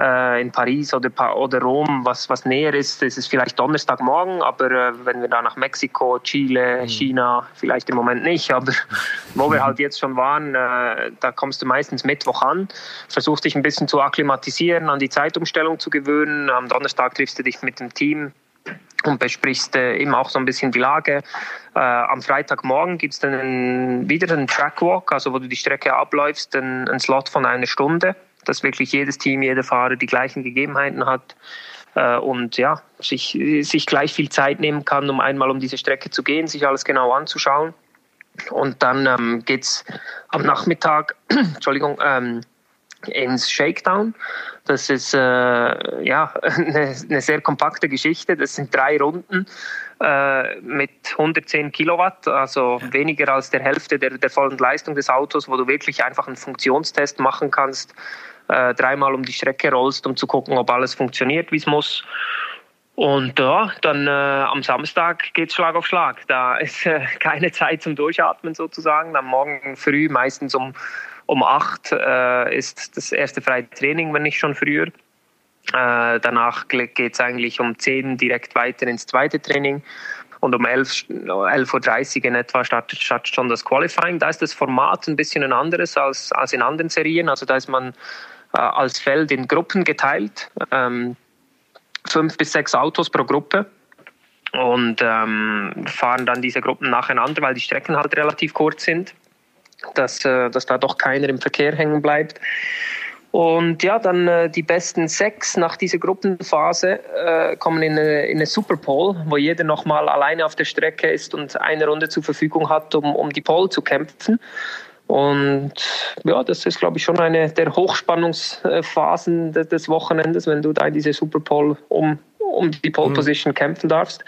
äh, in Paris oder, oder Rom, was, was näher ist, ist es vielleicht Donnerstagmorgen, aber äh, wenn wir da nach Mexiko, Chile, mhm. China, vielleicht im Moment nicht, aber wo wir halt jetzt schon waren, äh, da kommst du meistens Mittwoch an, versuchst dich ein bisschen zu akklimatisieren, an die Zeitumstellung zu gewöhnen. Am Donnerstag triffst du dich mit dem Team und besprichst äh, eben auch so ein bisschen die Lage. Äh, am Freitagmorgen gibt es dann einen, wieder einen Trackwalk, also wo du die Strecke abläufst, einen, einen Slot von einer Stunde, dass wirklich jedes Team, jeder Fahrer die gleichen Gegebenheiten hat äh, und ja, sich, sich gleich viel Zeit nehmen kann, um einmal um diese Strecke zu gehen, sich alles genau anzuschauen. Und dann ähm, geht es am Nachmittag, Entschuldigung, ähm, ins Shakedown. Das ist äh, ja eine, eine, sehr kompakte Geschichte. Das sind drei Runden äh, mit 110 Kilowatt, also ja. weniger als der Hälfte der, der vollen Leistung des Autos, wo du wirklich einfach einen Funktionstest machen kannst, äh, dreimal um die Strecke rollst, um zu gucken, ob alles funktioniert, wie es muss. Und ja, dann äh, am Samstag geht es Schlag auf Schlag. Da ist äh, keine Zeit zum Durchatmen sozusagen. Am Morgen früh, meistens um um acht äh, ist das erste freie Training, wenn nicht schon früher. Äh, danach geht es eigentlich um zehn direkt weiter ins zweite Training. Und um 11.30 11 Uhr in etwa startet, startet schon das Qualifying. Da ist das Format ein bisschen ein anderes als, als in anderen Serien. Also da ist man äh, als Feld in Gruppen geteilt. Ähm, fünf bis sechs Autos pro Gruppe und ähm, fahren dann diese Gruppen nacheinander, weil die Strecken halt relativ kurz sind dass, äh, dass da doch keiner im Verkehr hängen bleibt. Und ja, dann äh, die besten sechs nach dieser Gruppenphase äh, kommen in eine, in eine Super Pole, wo jeder nochmal alleine auf der Strecke ist und eine Runde zur Verfügung hat, um, um die Pole zu kämpfen. Und ja, das ist, glaube ich, schon eine der Hochspannungsphasen des Wochenendes, wenn du da in diese Super Pole um, um die Pole mhm. Position mhm. kämpfen darfst.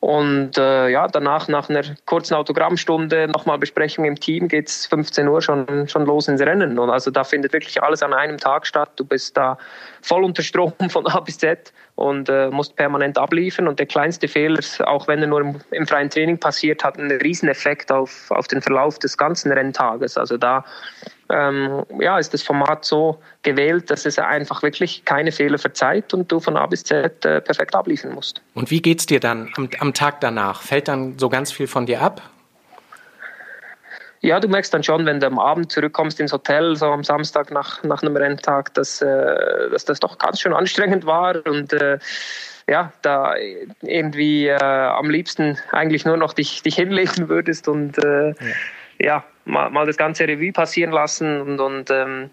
Und äh, ja, danach, nach einer kurzen Autogrammstunde, nochmal Besprechung im Team, geht es 15 Uhr schon, schon los ins Rennen. Und also da findet wirklich alles an einem Tag statt. Du bist da voll unter Strom von A bis Z und äh, musst permanent abliefern. Und der kleinste Fehler, auch wenn er nur im, im freien Training passiert, hat einen riesen Effekt auf, auf den Verlauf des ganzen Renntages. Also da ähm, ja, ist das Format so gewählt, dass es einfach wirklich keine Fehler verzeiht und du von A bis Z äh, perfekt abliefern musst. Und wie geht es dir dann am, am Tag danach? Fällt dann so ganz viel von dir ab? Ja, du merkst dann schon, wenn du am Abend zurückkommst ins Hotel, so am Samstag nach, nach einem Renntag, dass, äh, dass das doch ganz schön anstrengend war und äh, ja, da irgendwie äh, am liebsten eigentlich nur noch dich, dich hinlegen würdest und äh, ja. ja, mal, mal das ganze Revue passieren lassen und, und ähm,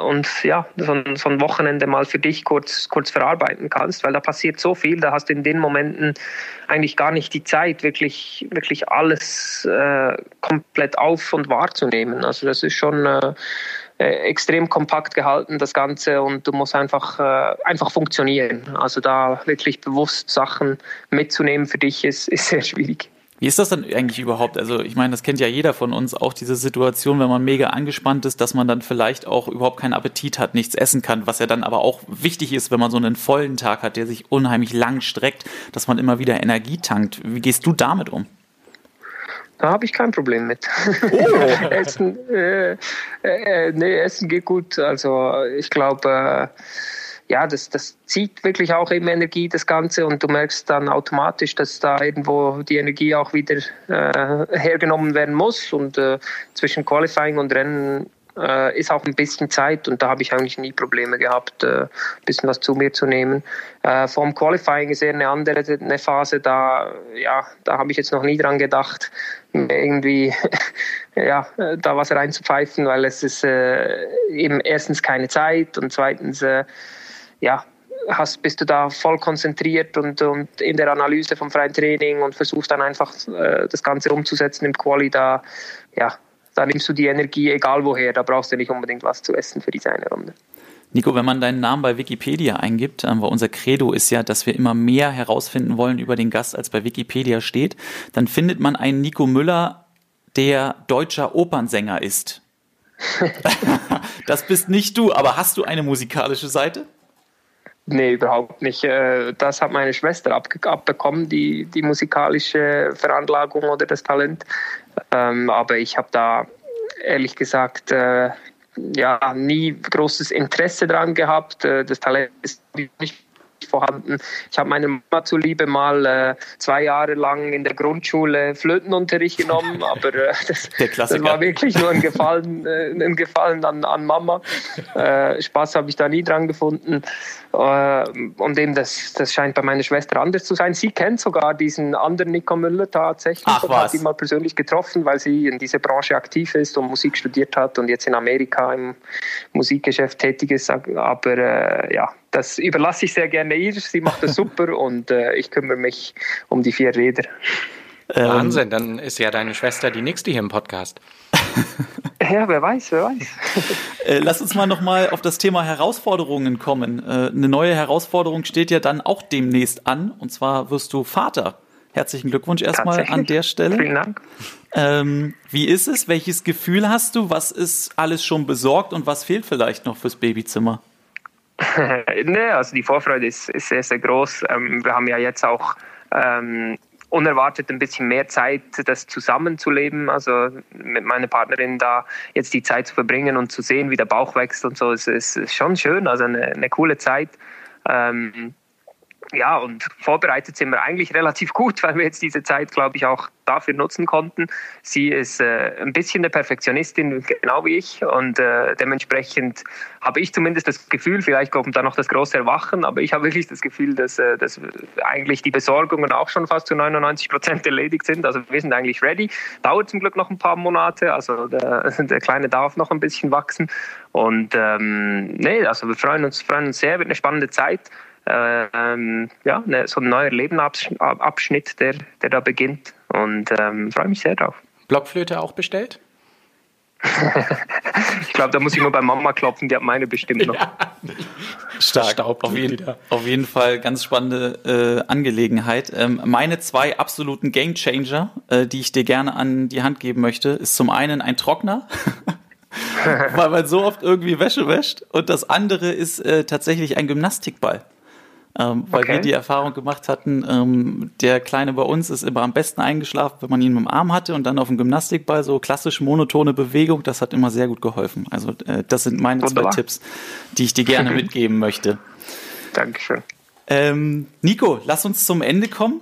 und ja, so ein, so ein, Wochenende mal für dich kurz, kurz verarbeiten kannst, weil da passiert so viel, da hast du in den Momenten eigentlich gar nicht die Zeit, wirklich, wirklich alles äh, komplett auf und wahrzunehmen. Also das ist schon äh, äh extrem kompakt gehalten, das Ganze, und du musst einfach, äh, einfach funktionieren. Also da wirklich bewusst Sachen mitzunehmen für dich ist, ist sehr schwierig. Wie ist das dann eigentlich überhaupt? Also ich meine, das kennt ja jeder von uns, auch diese Situation, wenn man mega angespannt ist, dass man dann vielleicht auch überhaupt keinen Appetit hat, nichts essen kann, was ja dann aber auch wichtig ist, wenn man so einen vollen Tag hat, der sich unheimlich lang streckt, dass man immer wieder Energie tankt. Wie gehst du damit um? Da habe ich kein Problem mit. Oh. Essen, äh, äh, nee, Essen geht gut. Also ich glaube, äh, ja, das, das zieht wirklich auch eben Energie, das Ganze, und du merkst dann automatisch, dass da irgendwo die Energie auch wieder äh, hergenommen werden muss. Und äh, zwischen Qualifying und Rennen äh, ist auch ein bisschen Zeit und da habe ich eigentlich nie Probleme gehabt, äh, ein bisschen was zu mir zu nehmen. Äh, vom Qualifying ist eher eine andere eine Phase, da, ja, da habe ich jetzt noch nie dran gedacht, irgendwie ja, da was reinzupfeifen, weil es ist äh, eben erstens keine Zeit und zweitens äh, ja, hast, bist du da voll konzentriert und, und in der Analyse vom freien Training und versuchst dann einfach äh, das Ganze umzusetzen im Quali, da, ja, da nimmst du die Energie egal woher, da brauchst du nicht unbedingt was zu essen für diese eine Runde. Nico, wenn man deinen Namen bei Wikipedia eingibt, äh, weil unser Credo ist ja, dass wir immer mehr herausfinden wollen über den Gast, als bei Wikipedia steht, dann findet man einen Nico Müller der deutscher Opernsänger ist. das bist nicht du, aber hast du eine musikalische Seite? Nee, überhaupt nicht. Äh, das hat meine Schwester abbekommen, die, die musikalische Veranlagung oder das Talent. Ähm, aber ich habe da ehrlich gesagt äh, ja nie großes Interesse dran gehabt. Äh, das Talent ist nicht vorhanden. Ich habe meiner Mama zuliebe mal äh, zwei Jahre lang in der Grundschule Flötenunterricht genommen, aber äh, das, das, war wirklich nur ein Gefallen, äh, ein Gefallen an, an Mama. Äh, Spaß habe ich da nie dran gefunden. Äh, und eben das, das scheint bei meiner Schwester anders zu sein. Sie kennt sogar diesen anderen Nico Müller tatsächlich Ach, und was? hat ihn mal persönlich getroffen, weil sie in dieser Branche aktiv ist und Musik studiert hat und jetzt in Amerika im Musikgeschäft tätig ist. Aber äh, ja, das überlasse ich sehr gerne ihr. Sie macht das super und äh, ich kümmere mich um die vier Räder. Ähm, Wahnsinn, dann ist ja deine Schwester die nächste hier im Podcast. ja, wer weiß, wer weiß. äh, lass uns mal nochmal auf das Thema Herausforderungen kommen. Äh, eine neue Herausforderung steht ja dann auch demnächst an und zwar wirst du Vater. Herzlichen Glückwunsch erstmal an der Stelle. Vielen Dank. Ähm, wie ist es? Welches Gefühl hast du? Was ist alles schon besorgt und was fehlt vielleicht noch fürs Babyzimmer? ne, also die Vorfreude ist, ist sehr, sehr groß. Ähm, wir haben ja jetzt auch ähm, unerwartet ein bisschen mehr Zeit, das zusammenzuleben, also mit meiner Partnerin da jetzt die Zeit zu verbringen und zu sehen, wie der Bauch wächst und so, es ist schon schön, also eine, eine coole Zeit. Ähm, ja, und vorbereitet sind wir eigentlich relativ gut, weil wir jetzt diese Zeit, glaube ich, auch dafür nutzen konnten. Sie ist äh, ein bisschen eine Perfektionistin, genau wie ich. Und äh, dementsprechend habe ich zumindest das Gefühl, vielleicht kommt da noch das große Erwachen, aber ich habe wirklich das Gefühl, dass, äh, dass eigentlich die Besorgungen auch schon fast zu 99 Prozent erledigt sind. Also wir sind eigentlich ready. Dauert zum Glück noch ein paar Monate. Also der, der Kleine darf noch ein bisschen wachsen. Und ähm, nee, also wir freuen uns, freuen uns sehr, wird eine spannende Zeit ähm, ja, ne, so ein neuer Lebensabschnitt, der, der da beginnt. Und ähm, freue mich sehr drauf. Blockflöte auch bestellt? ich glaube, da muss ich nur bei Mama klopfen, die hat meine bestimmt noch. Ja. Stark, auf jeden, auf jeden, Fall ganz spannende äh, Angelegenheit. Ähm, meine zwei absoluten Gamechanger, äh, die ich dir gerne an die Hand geben möchte, ist zum einen ein Trockner. weil man so oft irgendwie Wäsche wäscht. Und das andere ist äh, tatsächlich ein Gymnastikball ähm, weil okay. wir die Erfahrung gemacht hatten, ähm, der Kleine bei uns ist immer am besten eingeschlafen, wenn man ihn im Arm hatte und dann auf dem Gymnastikball so klassisch monotone Bewegung, das hat immer sehr gut geholfen. Also äh, das sind meine Wunderbar. zwei Tipps, die ich dir gerne mitgeben möchte. Dankeschön. Ähm, Nico, lass uns zum Ende kommen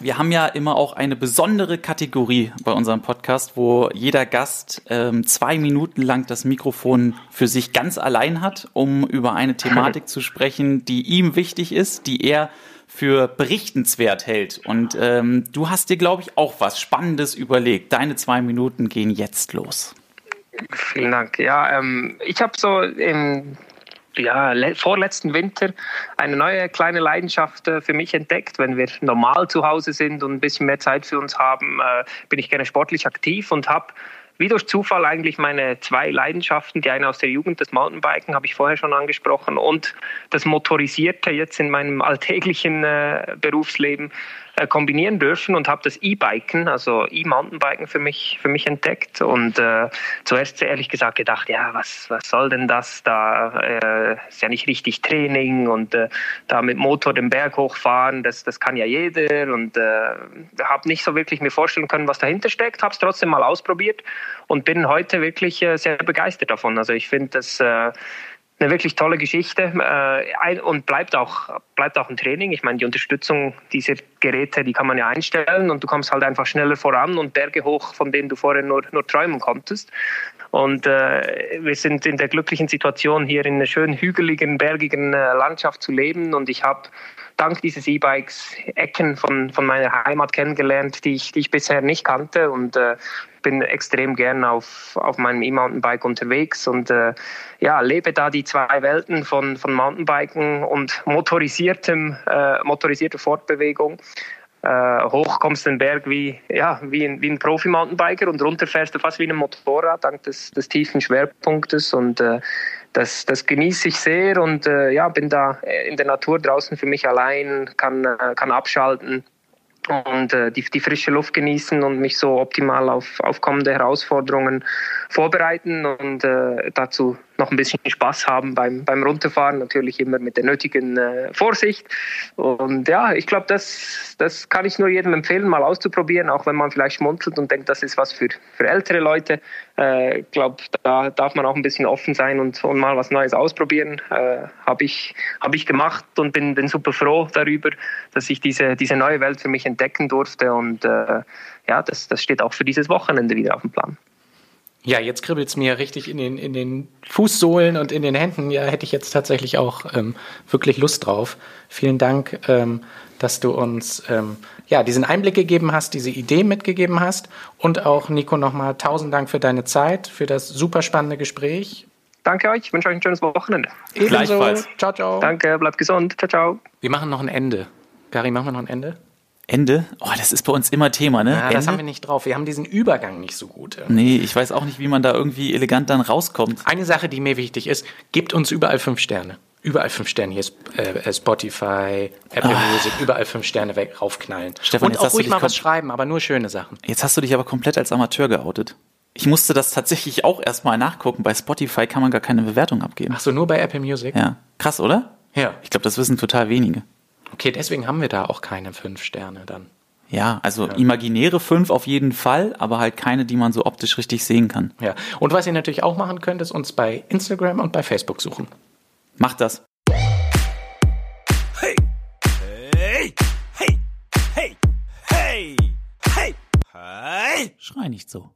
wir haben ja immer auch eine besondere Kategorie bei unserem Podcast, wo jeder Gast ähm, zwei Minuten lang das Mikrofon für sich ganz allein hat, um über eine Thematik zu sprechen, die ihm wichtig ist, die er für berichtenswert hält. Und ähm, du hast dir, glaube ich, auch was Spannendes überlegt. Deine zwei Minuten gehen jetzt los. Vielen Dank. Ja, ähm, ich habe so im ja, vorletzten Winter eine neue kleine Leidenschaft äh, für mich entdeckt. Wenn wir normal zu Hause sind und ein bisschen mehr Zeit für uns haben, äh, bin ich gerne sportlich aktiv und habe wie durch Zufall eigentlich meine zwei Leidenschaften, die eine aus der Jugend, das Mountainbiken, habe ich vorher schon angesprochen, und das Motorisierte jetzt in meinem alltäglichen äh, Berufsleben kombinieren dürfen und habe das E-Biken, also E-Mountainbiken für mich, für mich entdeckt und äh, zuerst ehrlich gesagt gedacht, ja, was, was soll denn das? Da äh, ist ja nicht richtig Training und äh, da mit Motor den Berg hochfahren, das, das kann ja jeder und äh, habe nicht so wirklich mir vorstellen können, was dahinter steckt, habe es trotzdem mal ausprobiert und bin heute wirklich äh, sehr begeistert davon. Also ich finde das äh, eine wirklich tolle Geschichte äh, und bleibt auch, bleibt auch ein Training. Ich meine, die Unterstützung dieser Geräte, die kann man ja einstellen und du kommst halt einfach schneller voran und Berge hoch, von denen du vorher nur, nur träumen konntest. Und äh, wir sind in der glücklichen Situation, hier in einer schönen hügeligen, bergigen äh, Landschaft zu leben. Und ich habe dank dieses E-Bikes Ecken von, von meiner Heimat kennengelernt, die ich, die ich bisher nicht kannte. Und äh, bin extrem gern auf, auf meinem E-Mountainbike unterwegs. Und äh, ja, lebe da die zwei Welten von, von Mountainbiken und motorisiertem, äh, motorisierter Fortbewegung. Äh, hoch kommst den Berg wie, ja, wie ein, wie ein Profi-Mountainbiker und runter fährst du fast wie ein Motorrad dank des, des tiefen Schwerpunktes. Und äh, das, das genieße ich sehr und äh, ja, bin da in der Natur draußen für mich allein, kann, äh, kann abschalten und äh, die, die frische Luft genießen und mich so optimal auf, auf kommende Herausforderungen vorbereiten und äh, dazu noch ein bisschen Spaß haben beim, beim Runterfahren, natürlich immer mit der nötigen äh, Vorsicht. Und ja, ich glaube, das, das kann ich nur jedem empfehlen, mal auszuprobieren, auch wenn man vielleicht schmunzelt und denkt, das ist was für, für ältere Leute. Äh, ich äh, glaube, da darf man auch ein bisschen offen sein und, und mal was Neues ausprobieren. Äh, Habe ich, hab ich gemacht und bin, bin super froh darüber, dass ich diese, diese neue Welt für mich entdecken durfte. Und äh, ja, das, das steht auch für dieses Wochenende wieder auf dem Plan. Ja, jetzt kribbelt es mir richtig in den, in den Fußsohlen und in den Händen. Ja, hätte ich jetzt tatsächlich auch ähm, wirklich Lust drauf. Vielen Dank, ähm, dass du uns ähm, ja, diesen Einblick gegeben hast, diese Idee mitgegeben hast. Und auch, Nico, nochmal tausend Dank für deine Zeit, für das super spannende Gespräch. Danke euch, ich wünsche euch ein schönes Wochenende. Ebenso. Gleichfalls. Ciao, ciao. Danke, bleibt gesund. Ciao, ciao. Wir machen noch ein Ende. Gary, machen wir noch ein Ende? Ende? Oh, das ist bei uns immer Thema, ne? Ja, das haben wir nicht drauf. Wir haben diesen Übergang nicht so gut. Nee, ich weiß auch nicht, wie man da irgendwie elegant dann rauskommt. Eine Sache, die mir wichtig ist, gebt uns überall fünf Sterne. Überall fünf Sterne. Hier ist äh, Spotify, Apple oh. Music, überall fünf Sterne weg, raufknallen. Stefan, Und auch ruhig mal was schreiben, aber nur schöne Sachen. Jetzt hast du dich aber komplett als Amateur geoutet. Ich musste das tatsächlich auch erstmal nachgucken. Bei Spotify kann man gar keine Bewertung abgeben. Ach so, nur bei Apple Music? Ja. Krass, oder? Ja. Ich glaube, das wissen total wenige. Okay, deswegen haben wir da auch keine fünf Sterne dann. Ja, also ja. imaginäre fünf auf jeden Fall, aber halt keine, die man so optisch richtig sehen kann. Ja. Und was ihr natürlich auch machen könnt, ist uns bei Instagram und bei Facebook suchen. Macht das. Hey! Hey! Hey! Hey! Hey! Hey! Hey! Schrei nicht so.